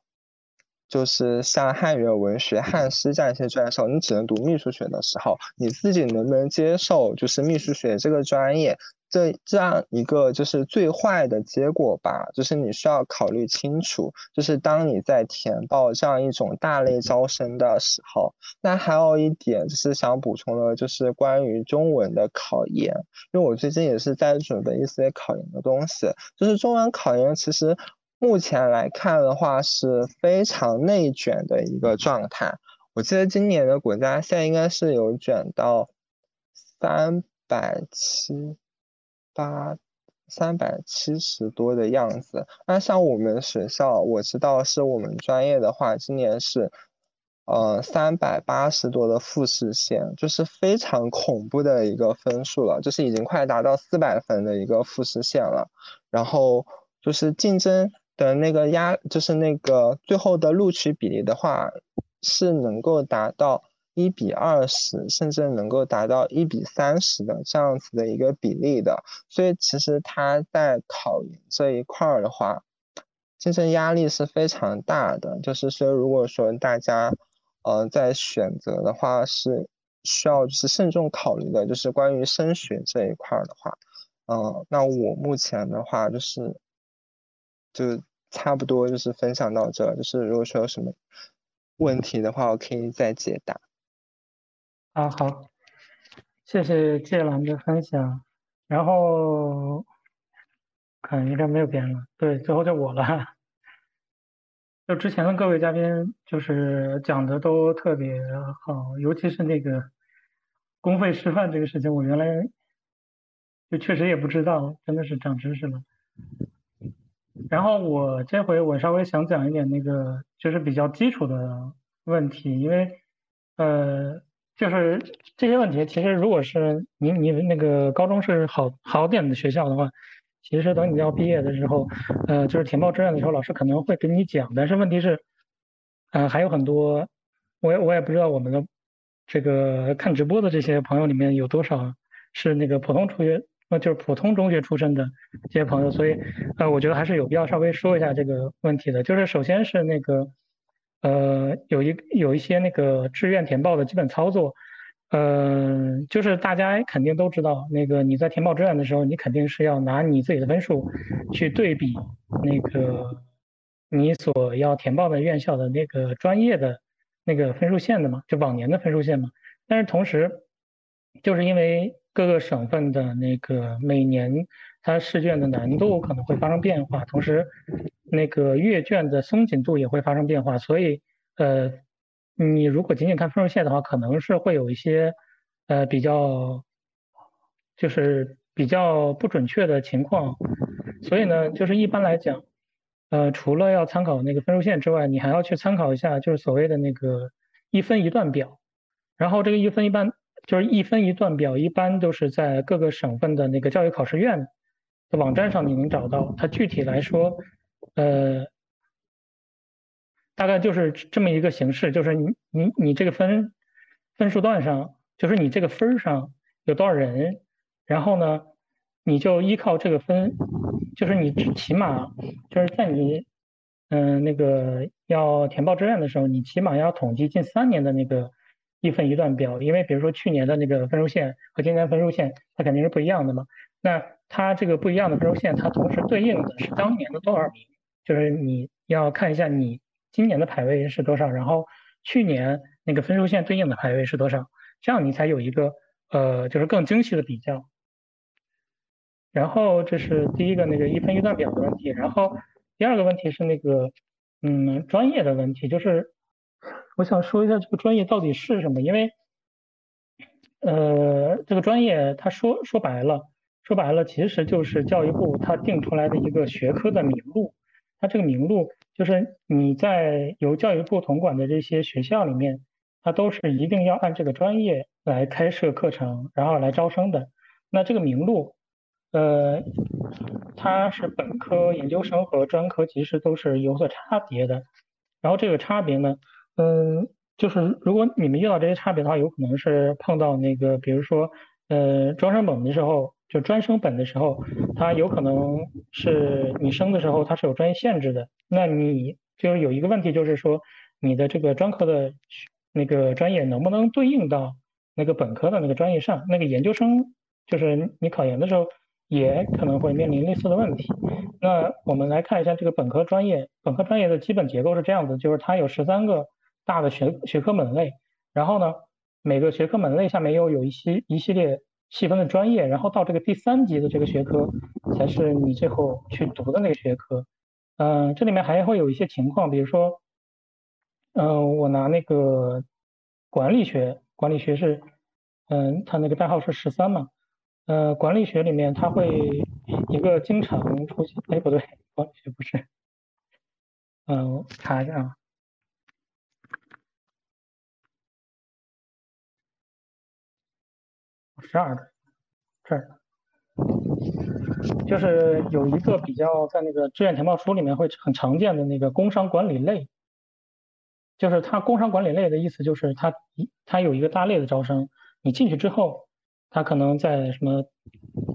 就是像汉语文学、汉诗这样一些专业时候，你只能读秘书学的时候，你自己能不能接受就是秘书学这个专业这这样一个就是最坏的结果吧，就是你需要考虑清楚，就是当你在填报这样一种大类招生的时候，那还有一点就是想补充的，就是关于中文的考研，因为我最近也是在准备一些考研的东西，就是中文考研其实目前来看的话是非常内卷的一个状态，我记得今年的国家线应该是有卷到三百七。八三百七十多的样子。那像我们学校，我知道是我们专业的话，今年是呃三百八十多的复试线，就是非常恐怖的一个分数了，就是已经快达到四百分的一个复试线了。然后就是竞争的那个压，就是那个最后的录取比例的话，是能够达到。一比二十，甚至能够达到一比三十的这样子的一个比例的，所以其实他在考研这一块儿的话，竞争压力是非常大的。就是说，如果说大家，呃，在选择的话，是需要就是慎重考虑的。就是关于升学这一块儿的话，嗯，那我目前的话就是，就差不多就是分享到这。就是如果说有什么问题的话，我可以再解答。啊好，谢谢芥兰的分享，然后看应该没有别人了，对，最后就我了。就之前的各位嘉宾就是讲的都特别好，尤其是那个公费师范这个事情，我原来就确实也不知道，真的是长知识了。然后我这回我稍微想讲一点那个就是比较基础的问题，因为呃。就是这些问题，其实如果是你你那个高中是好好点的学校的话，其实等你要毕业的时候，呃，就是填报志愿的时候，老师可能会给你讲。但是问题是，呃，还有很多，我也我也不知道我们的这个看直播的这些朋友里面有多少是那个普通初学，那，就是普通中学出身的这些朋友，所以呃，我觉得还是有必要稍微说一下这个问题的。就是首先是那个。呃，有一有一些那个志愿填报的基本操作，呃，就是大家肯定都知道，那个你在填报志愿的时候，你肯定是要拿你自己的分数去对比那个你所要填报的院校的那个专业的那个分数线的嘛，就往年的分数线嘛。但是同时，就是因为各个省份的那个每年它试卷的难度可能会发生变化，同时。那个阅卷的松紧度也会发生变化，所以呃，你如果仅仅看分数线的话，可能是会有一些呃比较就是比较不准确的情况。所以呢，就是一般来讲，呃，除了要参考那个分数线之外，你还要去参考一下就是所谓的那个一分一段表。然后这个一分一般就是一分一段表，一般都是在各个省份的那个教育考试院的网站上你能找到。它具体来说。呃，大概就是这么一个形式，就是你你你这个分分数段上，就是你这个分上有多少人，然后呢，你就依靠这个分，就是你起码就是在你嗯那个要填报志愿的时候，你起码要统计近三年的那个一分一段表，因为比如说去年的那个分数线和今年分数线，它肯定是不一样的嘛。那它这个不一样的分数线，它同时对应的是当年的多少名？就是你要看一下你今年的排位是多少，然后去年那个分数线对应的排位是多少，这样你才有一个呃就是更精细的比较。然后这是第一个那个一分一段表的问题，然后第二个问题是那个嗯专业的问题，就是我想说一下这个专业到底是什么，因为呃这个专业他说说白了说白了其实就是教育部他定出来的一个学科的名录。它这个名录就是你在由教育部统管的这些学校里面，它都是一定要按这个专业来开设课程，然后来招生的。那这个名录，呃，它是本科、研究生和专科其实都是有所差别的。然后这个差别呢，嗯，就是如果你们遇到这些差别的话，有可能是碰到那个，比如说，呃，专升本的时候。就专升本的时候，它有可能是你升的时候它是有专业限制的。那你就是有一个问题，就是说你的这个专科的那个专业能不能对应到那个本科的那个专业上？那个研究生就是你考研的时候，也可能会面临类似的问题。那我们来看一下这个本科专业，本科专业的基本结构是这样子，就是它有十三个大的学学科门类，然后呢，每个学科门类下面又有一些一系列细分的专业，然后到这个第三级的这个学科才是你最后去读的那个学科。嗯，这里面还会有一些情况，比如说，嗯，我拿那个管理学，管理学是，嗯，它那个代号是十三嘛。呃，管理学里面它会一个经常出现，哎，不对，管理学不是，嗯，查一下啊，十二的这儿，就是有一个比较在那个志愿填报书里面会很常见的那个工商管理类，就是它工商管理类的意思就是它一它有一个大类的招生，你进去之后。他可能在什么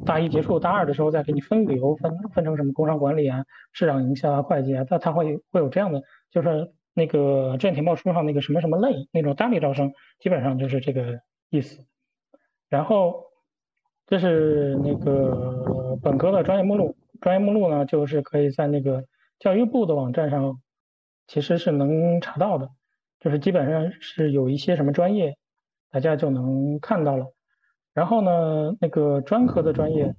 大一结束大二的时候再给你分流，分分成什么工商管理啊、市场营销啊、会计啊，他他会会有这样的，就是那个志愿填报书上那个什么什么类那种单例招生，基本上就是这个意思。然后这是那个本科的专业目录，专业目录呢就是可以在那个教育部的网站上其实是能查到的，就是基本上是有一些什么专业，大家就能看到了。然后呢，那个专科的专业，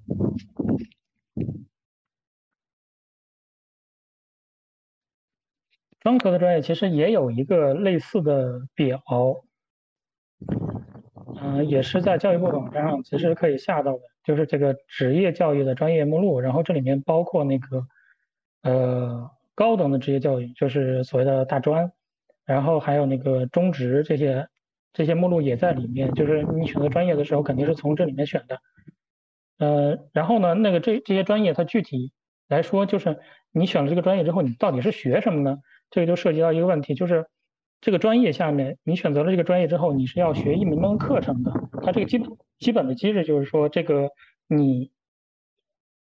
专科的专业其实也有一个类似的表，也是在教育部网站上其实可以下到的，就是这个职业教育的专业目录。然后这里面包括那个呃高等的职业教育，就是所谓的大专，然后还有那个中职这些。这些目录也在里面，就是你选择专业的时候肯定是从这里面选的。呃，然后呢，那个这这些专业它具体来说，就是你选了这个专业之后，你到底是学什么呢？这个就涉及到一个问题，就是这个专业下面你选择了这个专业之后，你是要学一门门课程的。它这个基本基本的机制就是说，这个你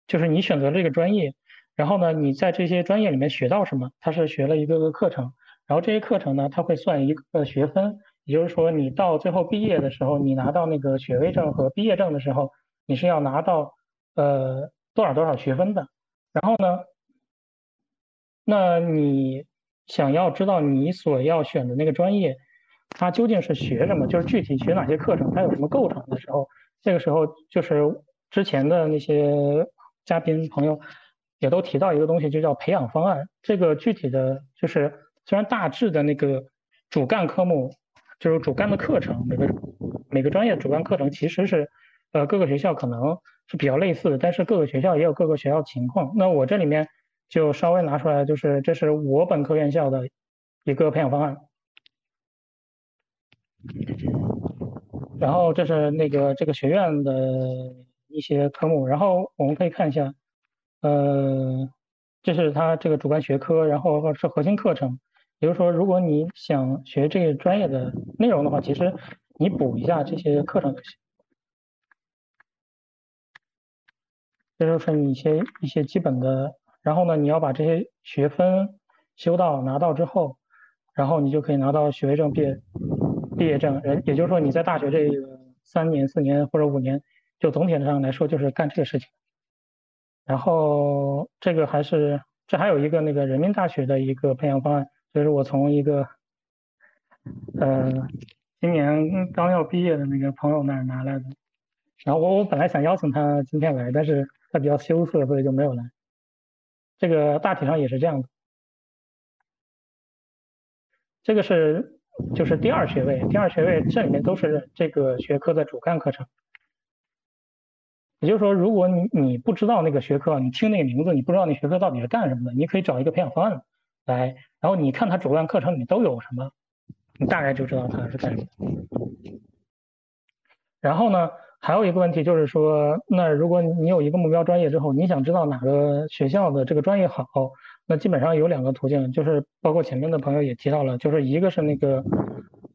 就是你选择这个专业，然后呢，你在这些专业里面学到什么，它是学了一个个课程，然后这些课程呢，它会算一个学分。也就是说，你到最后毕业的时候，你拿到那个学位证和毕业证的时候，你是要拿到呃多少多少学分的。然后呢，那你想要知道你所要选的那个专业，它究竟是学什么，就是具体学哪些课程，它有什么构成的时候，这个时候就是之前的那些嘉宾朋友也都提到一个东西，就叫培养方案。这个具体的就是虽然大致的那个主干科目。就是主干的课程，每个每个专业主干课程其实是，呃，各个学校可能是比较类似的，但是各个学校也有各个学校情况。那我这里面就稍微拿出来，就是这是我本科院校的一个培养方案，然后这是那个这个学院的一些科目，然后我们可以看一下，呃，这是它这个主干学科，然后是核心课程。比如说，如果你想学这个专业的内容的话，其实你补一下这些课程就行。这就是你一些一些基本的，然后呢，你要把这些学分修到拿到之后，然后你就可以拿到学位证、毕业毕业证。人也就是说，你在大学这三年、四年或者五年，就总体上来说就是干这个事情。然后这个还是这还有一个那个人民大学的一个培养方案。就是我从一个，呃，今年刚要毕业的那个朋友那儿拿来的。然后我我本来想邀请他今天来，但是他比较羞涩，所以就没有来。这个大体上也是这样的。这个是就是第二学位，第二学位这里面都是这个学科的主干课程。也就是说，如果你你不知道那个学科，你听那个名字，你不知道那学科到底是干什么的，你可以找一个培养方案来。然后你看它主干课程里面都有什么，你大概就知道它是干什么。然后呢，还有一个问题就是说，那如果你有一个目标专业之后，你想知道哪个学校的这个专业好，那基本上有两个途径，就是包括前面的朋友也提到了，就是一个是那个，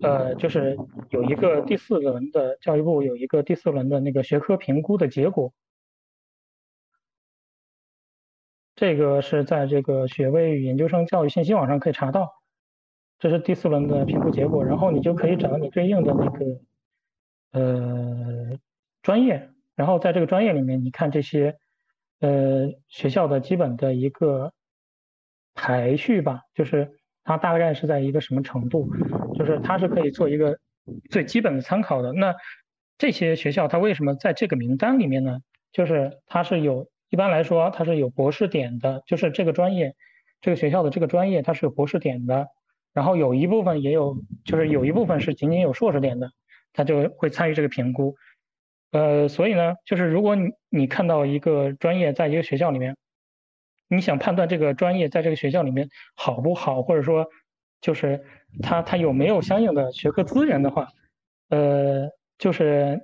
呃，就是有一个第四轮的教育部有一个第四轮的那个学科评估的结果。这个是在这个学位与研究生教育信息网上可以查到，这是第四轮的评估结果，然后你就可以找你对应的那个呃专业，然后在这个专业里面，你看这些呃学校的基本的一个排序吧，就是它大概是在一个什么程度，就是它是可以做一个最基本的参考的。那这些学校它为什么在这个名单里面呢？就是它是有一般来说它是有博士点的，就是这个专业这个学校的这个专业它是有博士点的，然后有一部分也有，就是有一部分是仅仅有硕士点的，它就会参与这个评估。呃，所以呢，就是如果你你看到一个专业在一个学校里面，你想判断这个专业在这个学校里面好不好，或者说就是它它有没有相应的学科资源的话，呃，就是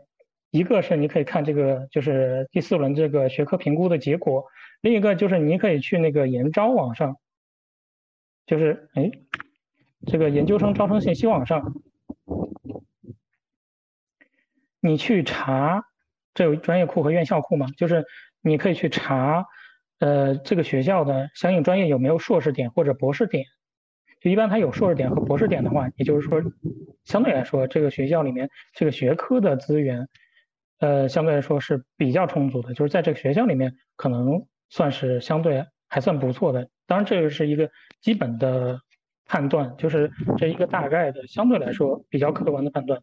一个是你可以看这个就是第四轮这个学科评估的结果，另一个就是你可以去那个研招网上，就是哎，这个研究生招生信息网上。你去查这有专业库和院校库嘛，就是你可以去查，呃，这个学校的相应专业有没有硕士点或者博士点。就一般它有硕士点和博士点的话，也就是说，相对来说这个学校里面这个学科的资源，呃，相对来说是比较充足的，就是在这个学校里面可能算是相对还算不错的。当然，这个是一个基本的判断，就是这一个大概的相对来说比较客观的判断。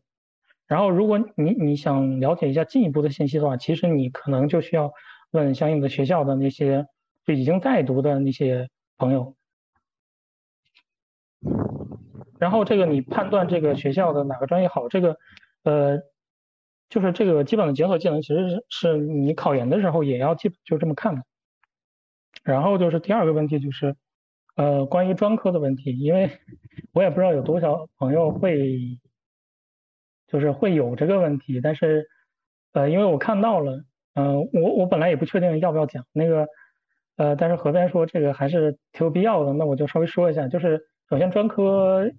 然后，如果你你想了解一下进一步的信息的话，其实你可能就需要问相应的学校的那些就已经在读的那些朋友。然后，这个你判断这个学校的哪个专业好，这个呃，就是这个基本的检索技能，其实是是你考研的时候也要基本就这么看的。然后就是第二个问题就是呃关于专科的问题，因为我也不知道有多少朋友会。就是会有这个问题，但是，呃，因为我看到了，嗯，我我本来也不确定要不要讲那个，呃，但是何边说这个还是挺有必要的，那我就稍微说一下。就是首先专科，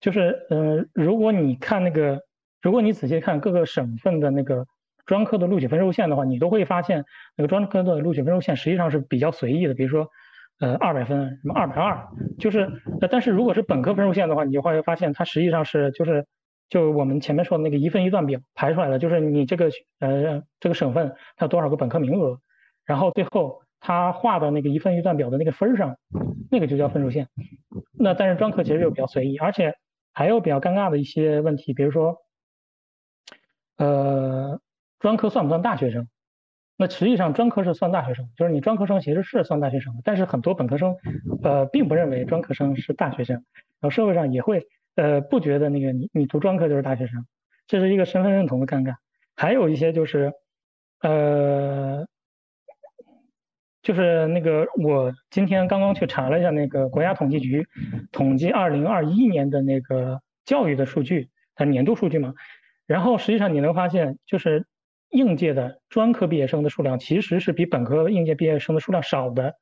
就是嗯，如果你看那个，如果你仔细看各个省份的那个专科的录取分数线的话，你都会发现那个专科的录取分数线实际上是比较随意的，比如说。呃，二百分，什么二百二，就是，呃，但是如果是本科分数线的话，你就会发现它实际上是就是，就我们前面说的那个一份一段表排出来的，就是你这个呃这个省份它有多少个本科名额，然后最后它画的那个一份一段表的那个分上，那个就叫分数线。那但是专科其实就比较随意，而且还有比较尴尬的一些问题，比如说，呃，专科算不算大学生？那实际上专科是算大学生，就是你专科生其实是算大学生，但是很多本科生，呃，并不认为专科生是大学生，然后社会上也会，呃，不觉得那个你你读专科就是大学生，这是一个身份认同的尴尬。还有一些就是，呃，就是那个我今天刚刚去查了一下那个国家统计局统计二零二一年的那个教育的数据，它年度数据嘛，然后实际上你能发现就是。应届的专科毕业生的数量其实是比本科应届毕业生的数量少的，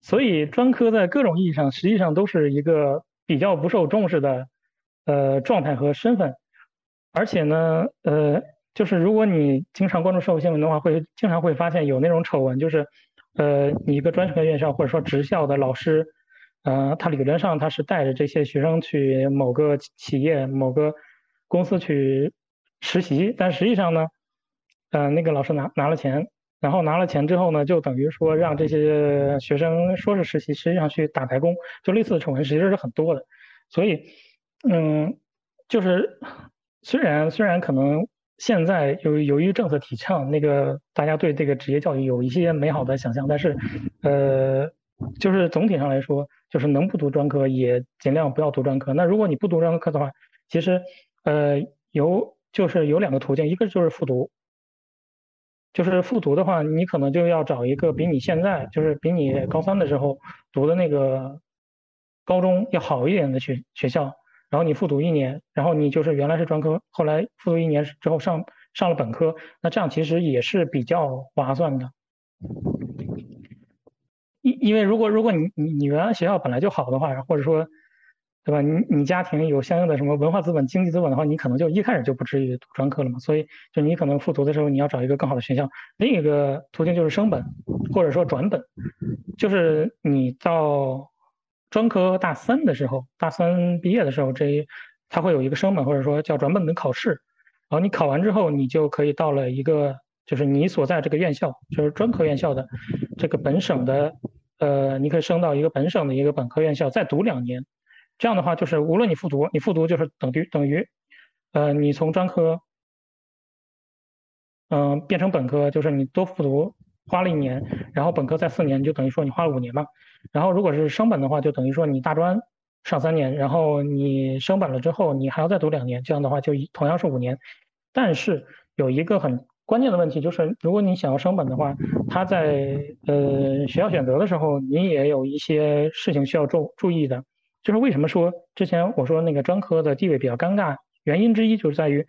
所以专科在各种意义上实际上都是一个比较不受重视的呃状态和身份，而且呢，呃，就是如果你经常关注社会新闻的话，会经常会发现有那种丑闻，就是呃，你一个专科院校或者说职校的老师，呃，他理论上他是带着这些学生去某个企业、某个公司去。实习，但实际上呢，呃，那个老师拿拿了钱，然后拿了钱之后呢，就等于说让这些学生说是实习，实际上去打白工，就类似的丑闻其实是很多的。所以，嗯，就是虽然虽然可能现在由由于政策提倡，那个大家对这个职业教育有一些美好的想象，但是，呃，就是总体上来说，就是能不读专科也尽量不要读专科。那如果你不读专科的话，其实，呃，有。就是有两个途径，一个就是复读，就是复读的话，你可能就要找一个比你现在就是比你高三的时候读的那个高中要好一点的学学校，然后你复读一年，然后你就是原来是专科，后来复读一年之后上上了本科，那这样其实也是比较划算的。因因为如果如果你你你原来学校本来就好的话，或者说。对吧？你你家庭有相应的什么文化资本、经济资本的话，你可能就一开始就不至于读专科了嘛。所以，就你可能复读的时候，你要找一个更好的学校。另一个途径就是升本，或者说转本，就是你到专科大三的时候，大三毕业的时候，这一他会有一个升本或者说叫转本的考试。然后你考完之后，你就可以到了一个就是你所在这个院校，就是专科院校的这个本省的，呃，你可以升到一个本省的一个本科院校，再读两年。这样的话，就是无论你复读，你复读就是等于等于，呃，你从专科，嗯，变成本科，就是你多复读花了一年，然后本科在四年，就等于说你花了五年嘛。然后如果是升本的话，就等于说你大专上三年，然后你升本了之后，你还要再读两年，这样的话就同样是五年。但是有一个很关键的问题，就是如果你想要升本的话，他在呃学校选择的时候，你也有一些事情需要注注意的。就是为什么说之前我说那个专科的地位比较尴尬，原因之一就是在于，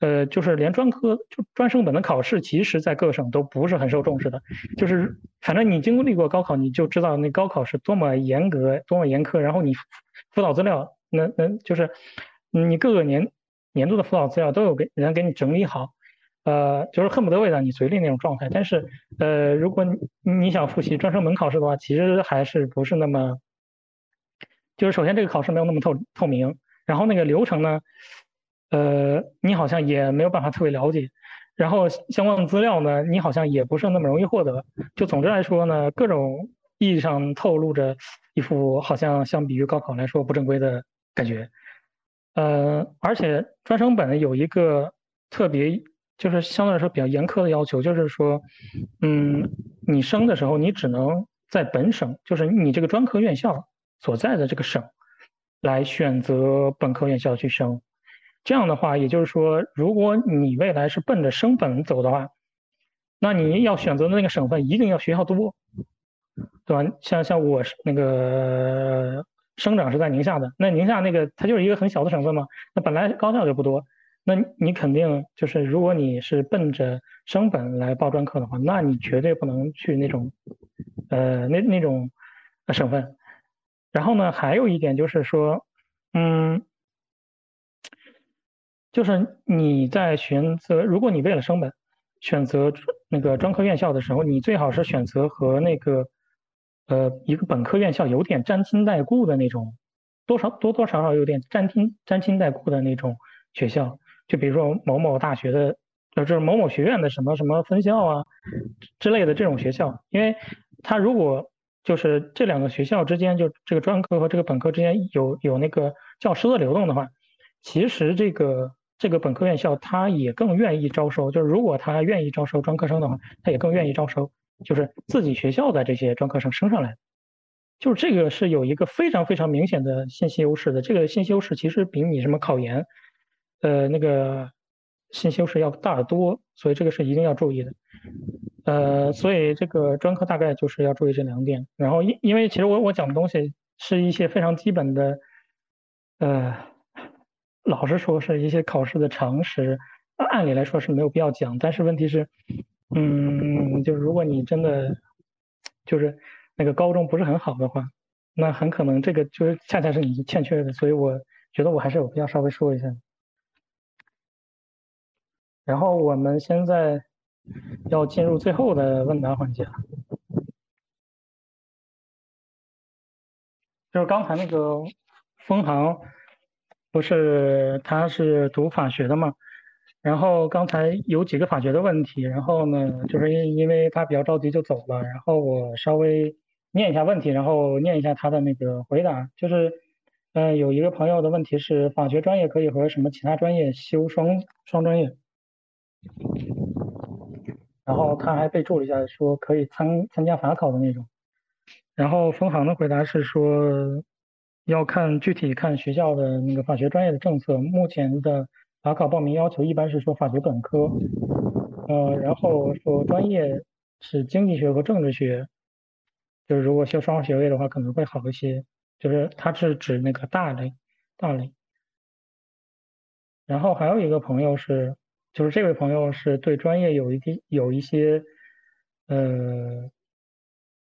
呃，就是连专科就专升本的考试，其实在各省都不是很受重视的。就是反正你经历过高考，你就知道那高考是多么严格、多么严苛。然后你辅导资料，那那就是你各个年年度的辅导资料都有给人给你整理好，呃，就是恨不得喂到你嘴里那种状态。但是呃，如果你你想复习专升本考试的话，其实还是不是那么。就是首先这个考试没有那么透透明，然后那个流程呢，呃，你好像也没有办法特别了解，然后相关的资料呢，你好像也不是那么容易获得。就总之来说呢，各种意义上透露着一副好像相比于高考来说不正规的感觉。呃，而且专升本有一个特别，就是相对来说比较严苛的要求，就是说，嗯，你升的时候你只能在本省，就是你这个专科院校。所在的这个省来选择本科院校去升，这样的话，也就是说，如果你未来是奔着升本走的话，那你要选择的那个省份一定要学校多，对吧？像像我那个生长是在宁夏的，那宁夏那个它就是一个很小的省份嘛，那本来高校就不多，那你肯定就是如果你是奔着升本来报专科的话，那你绝对不能去那种呃那那种省份。然后呢，还有一点就是说，嗯，就是你在选择，如果你为了升本，选择那个专科院校的时候，你最好是选择和那个，呃，一个本科院校有点沾亲带故的那种，多少多多少少有点沾亲沾亲带故的那种学校，就比如说某某大学的，就是某某学院的什么什么分校啊之类的这种学校，因为他如果。就是这两个学校之间，就这个专科和这个本科之间有有那个教师的流动的话，其实这个这个本科院校他也更愿意招收。就是如果他愿意招收专科生的话，他也更愿意招收，就是自己学校的这些专科生升上来。就是这个是有一个非常非常明显的信息优势的。这个信息优势其实比你什么考研，呃，那个信息优势要大得多。所以这个是一定要注意的。呃，所以这个专科大概就是要注意这两点。然后因因为其实我我讲的东西是一些非常基本的，呃，老实说是一些考试的常识，按理来说是没有必要讲。但是问题是，嗯，就是如果你真的就是那个高中不是很好的话，那很可能这个就是恰恰是你欠缺的。所以我觉得我还是有必要稍微说一下。然后我们现在。要进入最后的问答环节了，就是刚才那个封航，不是他是读法学的嘛？然后刚才有几个法学的问题，然后呢，就是因因为他比较着急就走了，然后我稍微念一下问题，然后念一下他的那个回答，就是，嗯，有一个朋友的问题是，法学专业可以和什么其他专业修双双专业？然后他还备注了一下，说可以参参加法考的那种。然后分行的回答是说，要看具体看学校的那个法学专业的政策。目前的法考报名要求一般是说法学本科，呃，然后说专业是经济学和政治学，就是如果修双学位的话可能会好一些。就是它是指那个大类，大类。然后还有一个朋友是。就是这位朋友是对专业有一定有一些呃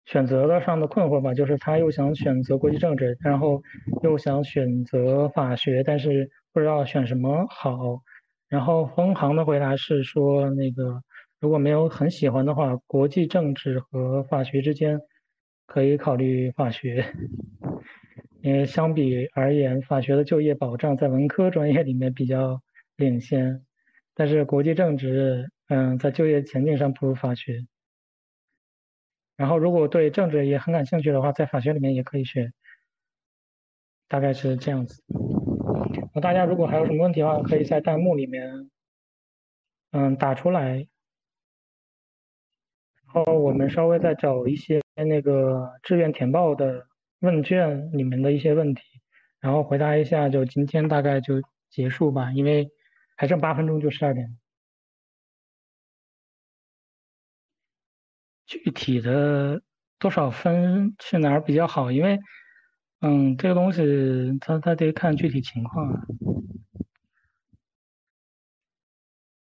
选择的上的困惑吧，就是他又想选择国际政治，然后又想选择法学，但是不知道选什么好。然后分行的回答是说，那个如果没有很喜欢的话，国际政治和法学之间可以考虑法学，因为相比而言，法学的就业保障在文科专业里面比较领先。但是国际政治，嗯，在就业前景上不如法学。然后如果对政治也很感兴趣的话，在法学里面也可以学，大概是这样子。那大家如果还有什么问题的话，可以在弹幕里面，嗯，打出来。然后我们稍微再找一些那个志愿填报的问卷里面的一些问题，然后回答一下，就今天大概就结束吧，因为还剩八分钟就十二点。具体的多少分去哪儿比较好？因为，嗯，这个东西它它得看具体情况啊。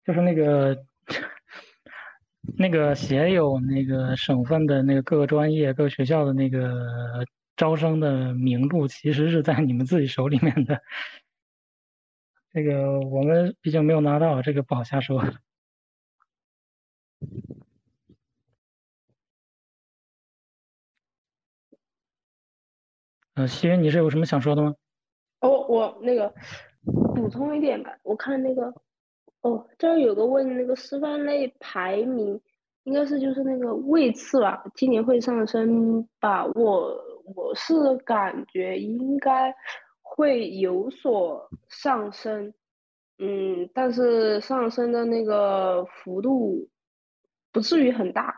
就是那个 那个写有那个省份的那个各个专业、各个学校的那个招生的名录，其实是在你们自己手里面的。这个我们毕竟没有拿到，这个不好瞎说。呃，西云，你是有什么想说的吗？哦，我那个补充一点吧，我看那个，哦，这儿有个问那个师范类排名，应该是就是那个位次吧，今年会上升吧？我我是感觉应该会有所上升，嗯，但是上升的那个幅度不至于很大，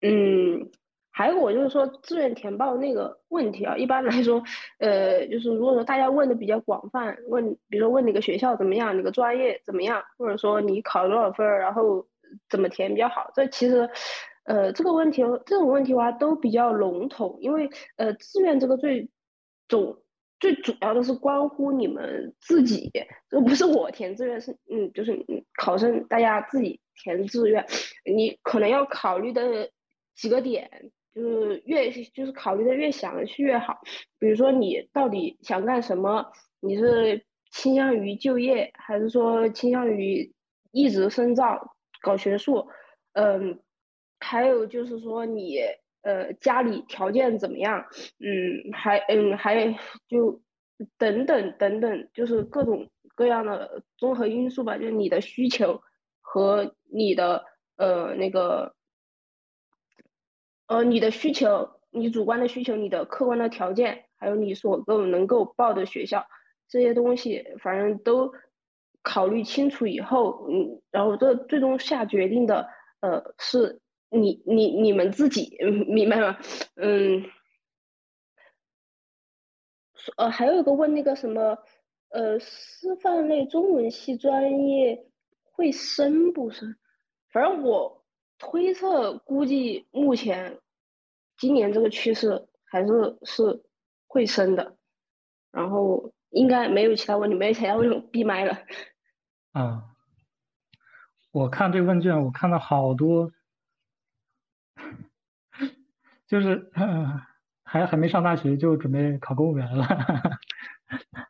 嗯。还有我就是说志愿填报那个问题啊，一般来说，呃，就是如果说大家问的比较广泛，问比如说问哪个学校怎么样，哪个专业怎么样，或者说你考多少分儿，然后怎么填比较好，这其实，呃，这个问题这种问题的话都比较笼统，因为呃志愿这个最总最主要的是关乎你们自己，这不是我填志愿是嗯就是考生大家自己填志愿，你可能要考虑的几个点。就是越就是考虑的越详细越好，比如说你到底想干什么？你是倾向于就业，还是说倾向于一直深造搞学术？嗯，还有就是说你呃家里条件怎么样？嗯，还嗯还就等等等等，就是各种各样的综合因素吧，就是你的需求和你的呃那个。呃，你的需求，你主观的需求，你的客观的条件，还有你所够能够报的学校，这些东西，反正都考虑清楚以后，嗯，然后这最终下决定的，呃，是你你你们自己，明白吗？嗯，呃，还有一个问那个什么，呃，师范类中文系专业会升不升？反正我。推测估计目前今年这个趋势还是是会升的，然后应该没有其他问题，没有其他问题，闭麦了。啊，我看这问卷，我看到好多，就是还还没上大学就准备考公务员了。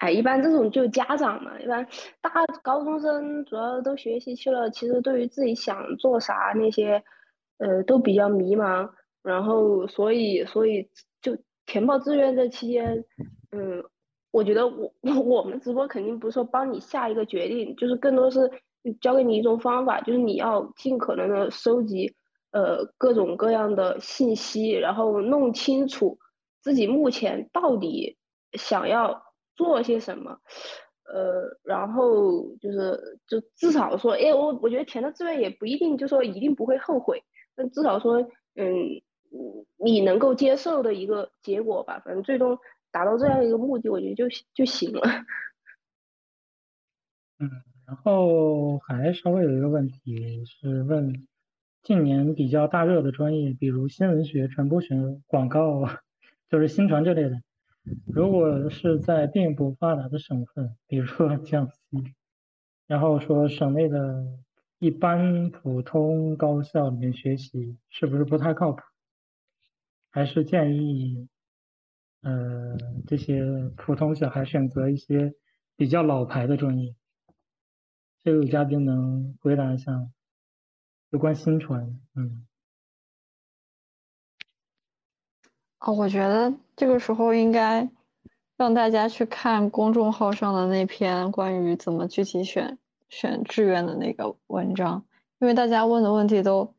哎，一般这种就家长嘛，一般大高中生主要都学习去了，其实对于自己想做啥那些，呃，都比较迷茫。然后，所以，所以就填报志愿这期间，嗯，我觉得我 我们直播肯定不是说帮你下一个决定，就是更多是教给你一种方法，就是你要尽可能的收集呃各种各样的信息，然后弄清楚自己目前到底想要。做些什么，呃，然后就是就至少说，哎，我我觉得填的志愿也不一定就说一定不会后悔，但至少说，嗯，你能够接受的一个结果吧，反正最终达到这样一个目的，我觉得就就行了。嗯，然后还稍微有一个问题是问近年比较大热的专业，比如新闻学、传播学、广告，就是新传这类的。如果是在并不发达的省份，比如说江西，然后说省内的一般普通高校里面学习，是不是不太靠谱？还是建议，呃，这些普通小孩选择一些比较老牌的专业？这位嘉宾能回答一下吗有关新传，嗯。哦，我觉得这个时候应该让大家去看公众号上的那篇关于怎么具体选选志愿的那个文章，因为大家问的问题都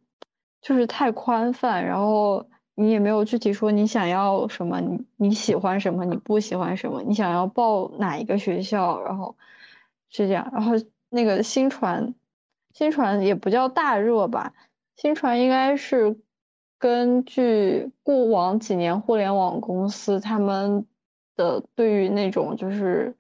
就是太宽泛，然后你也没有具体说你想要什么，你你喜欢什么，你不喜欢什么，你想要报哪一个学校，然后是这样，然后那个新传，新传也不叫大热吧，新传应该是。根据过往几年互联网公司他们的对于那种就是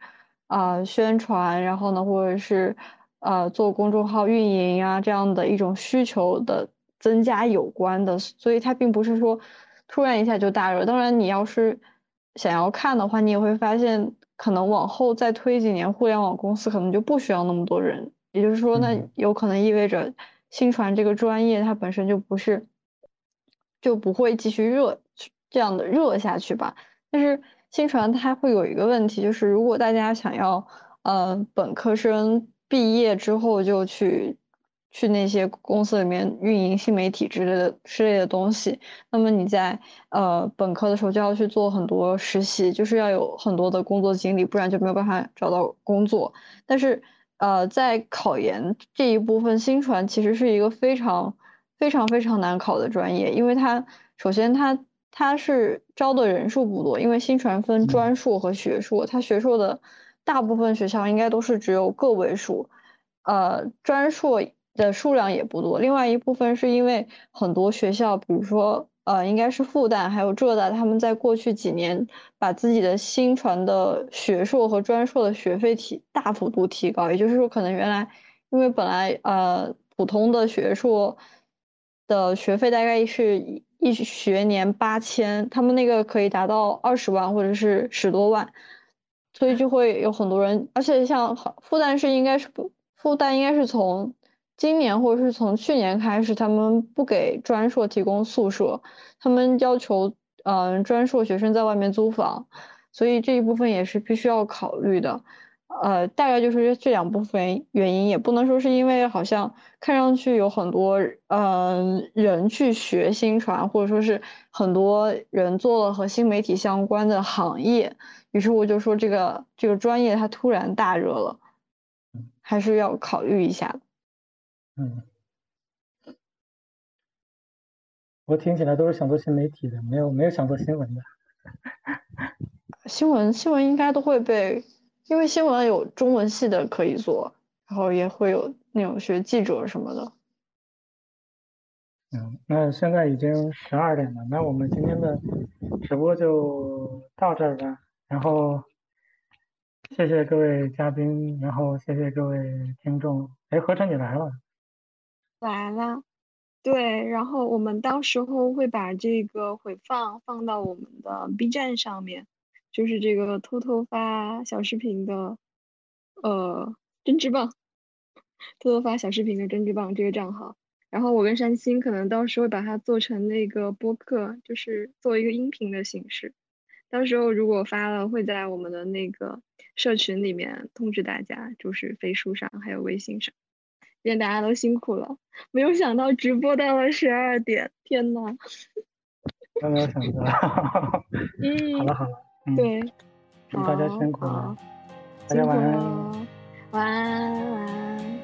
啊宣传，然后呢或者是呃做公众号运营啊这样的一种需求的增加有关的，所以它并不是说突然一下就大热。当然你要是想要看的话，你也会发现可能往后再推几年，互联网公司可能就不需要那么多人，也就是说那有可能意味着新传这个专业它本身就不是。就不会继续热这样的热下去吧。但是新传它会有一个问题，就是如果大家想要，呃，本科生毕业之后就去去那些公司里面运营新媒体之类的之类的东西，那么你在呃本科的时候就要去做很多实习，就是要有很多的工作经历，不然就没有办法找到工作。但是呃，在考研这一部分，新传其实是一个非常。非常非常难考的专业，因为它首先它它是招的人数不多，因为新传分专硕和学硕，它学硕的大部分学校应该都是只有个位数，呃，专硕的数量也不多。另外一部分是因为很多学校，比如说呃，应该是复旦还有浙大，他们在过去几年把自己的新传的学硕和专硕的学费提大幅度提高，也就是说，可能原来因为本来呃普通的学硕。的学费大概是一学年八千，他们那个可以达到二十万或者是十多万，所以就会有很多人，而且像复旦是应该是不，复旦应该是从今年或者是从去年开始，他们不给专硕提供宿舍，他们要求嗯专硕学生在外面租房，所以这一部分也是必须要考虑的。呃，大概就是这两部分原因，也不能说是因为好像看上去有很多嗯人去学新传，或者说是很多人做了和新媒体相关的行业，于是我就说这个这个专业它突然大热了，还是要考虑一下。嗯，我听起来都是想做新媒体的，没有没有想做新闻的。新闻新闻应该都会被。因为新闻有中文系的可以做，然后也会有那种学记者什么的。嗯，那现在已经十二点了，那我们今天的直播就到这儿吧。然后谢谢各位嘉宾，然后谢谢各位听众。哎，何晨你来了？来了。对，然后我们到时候会把这个回放放到我们的 B 站上面。就是这个偷偷发小视频的，呃，针织棒，偷偷发小视频的针织棒这个账号，然后我跟山青可能到时候把它做成那个播客，就是做一个音频的形式，到时候如果发了，会在我们的那个社群里面通知大家，就是飞书上还有微信上。今天大家都辛苦了，没有想到直播到了十二点，天呐！没有想到，嗯，好了好了。对，祝大家辛苦了，大家晚安，晚安，晚安，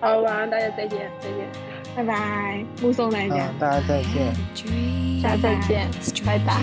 好，晚安，大家再见，再见，拜拜，目送大家，大家再见，大家再见，拜拜。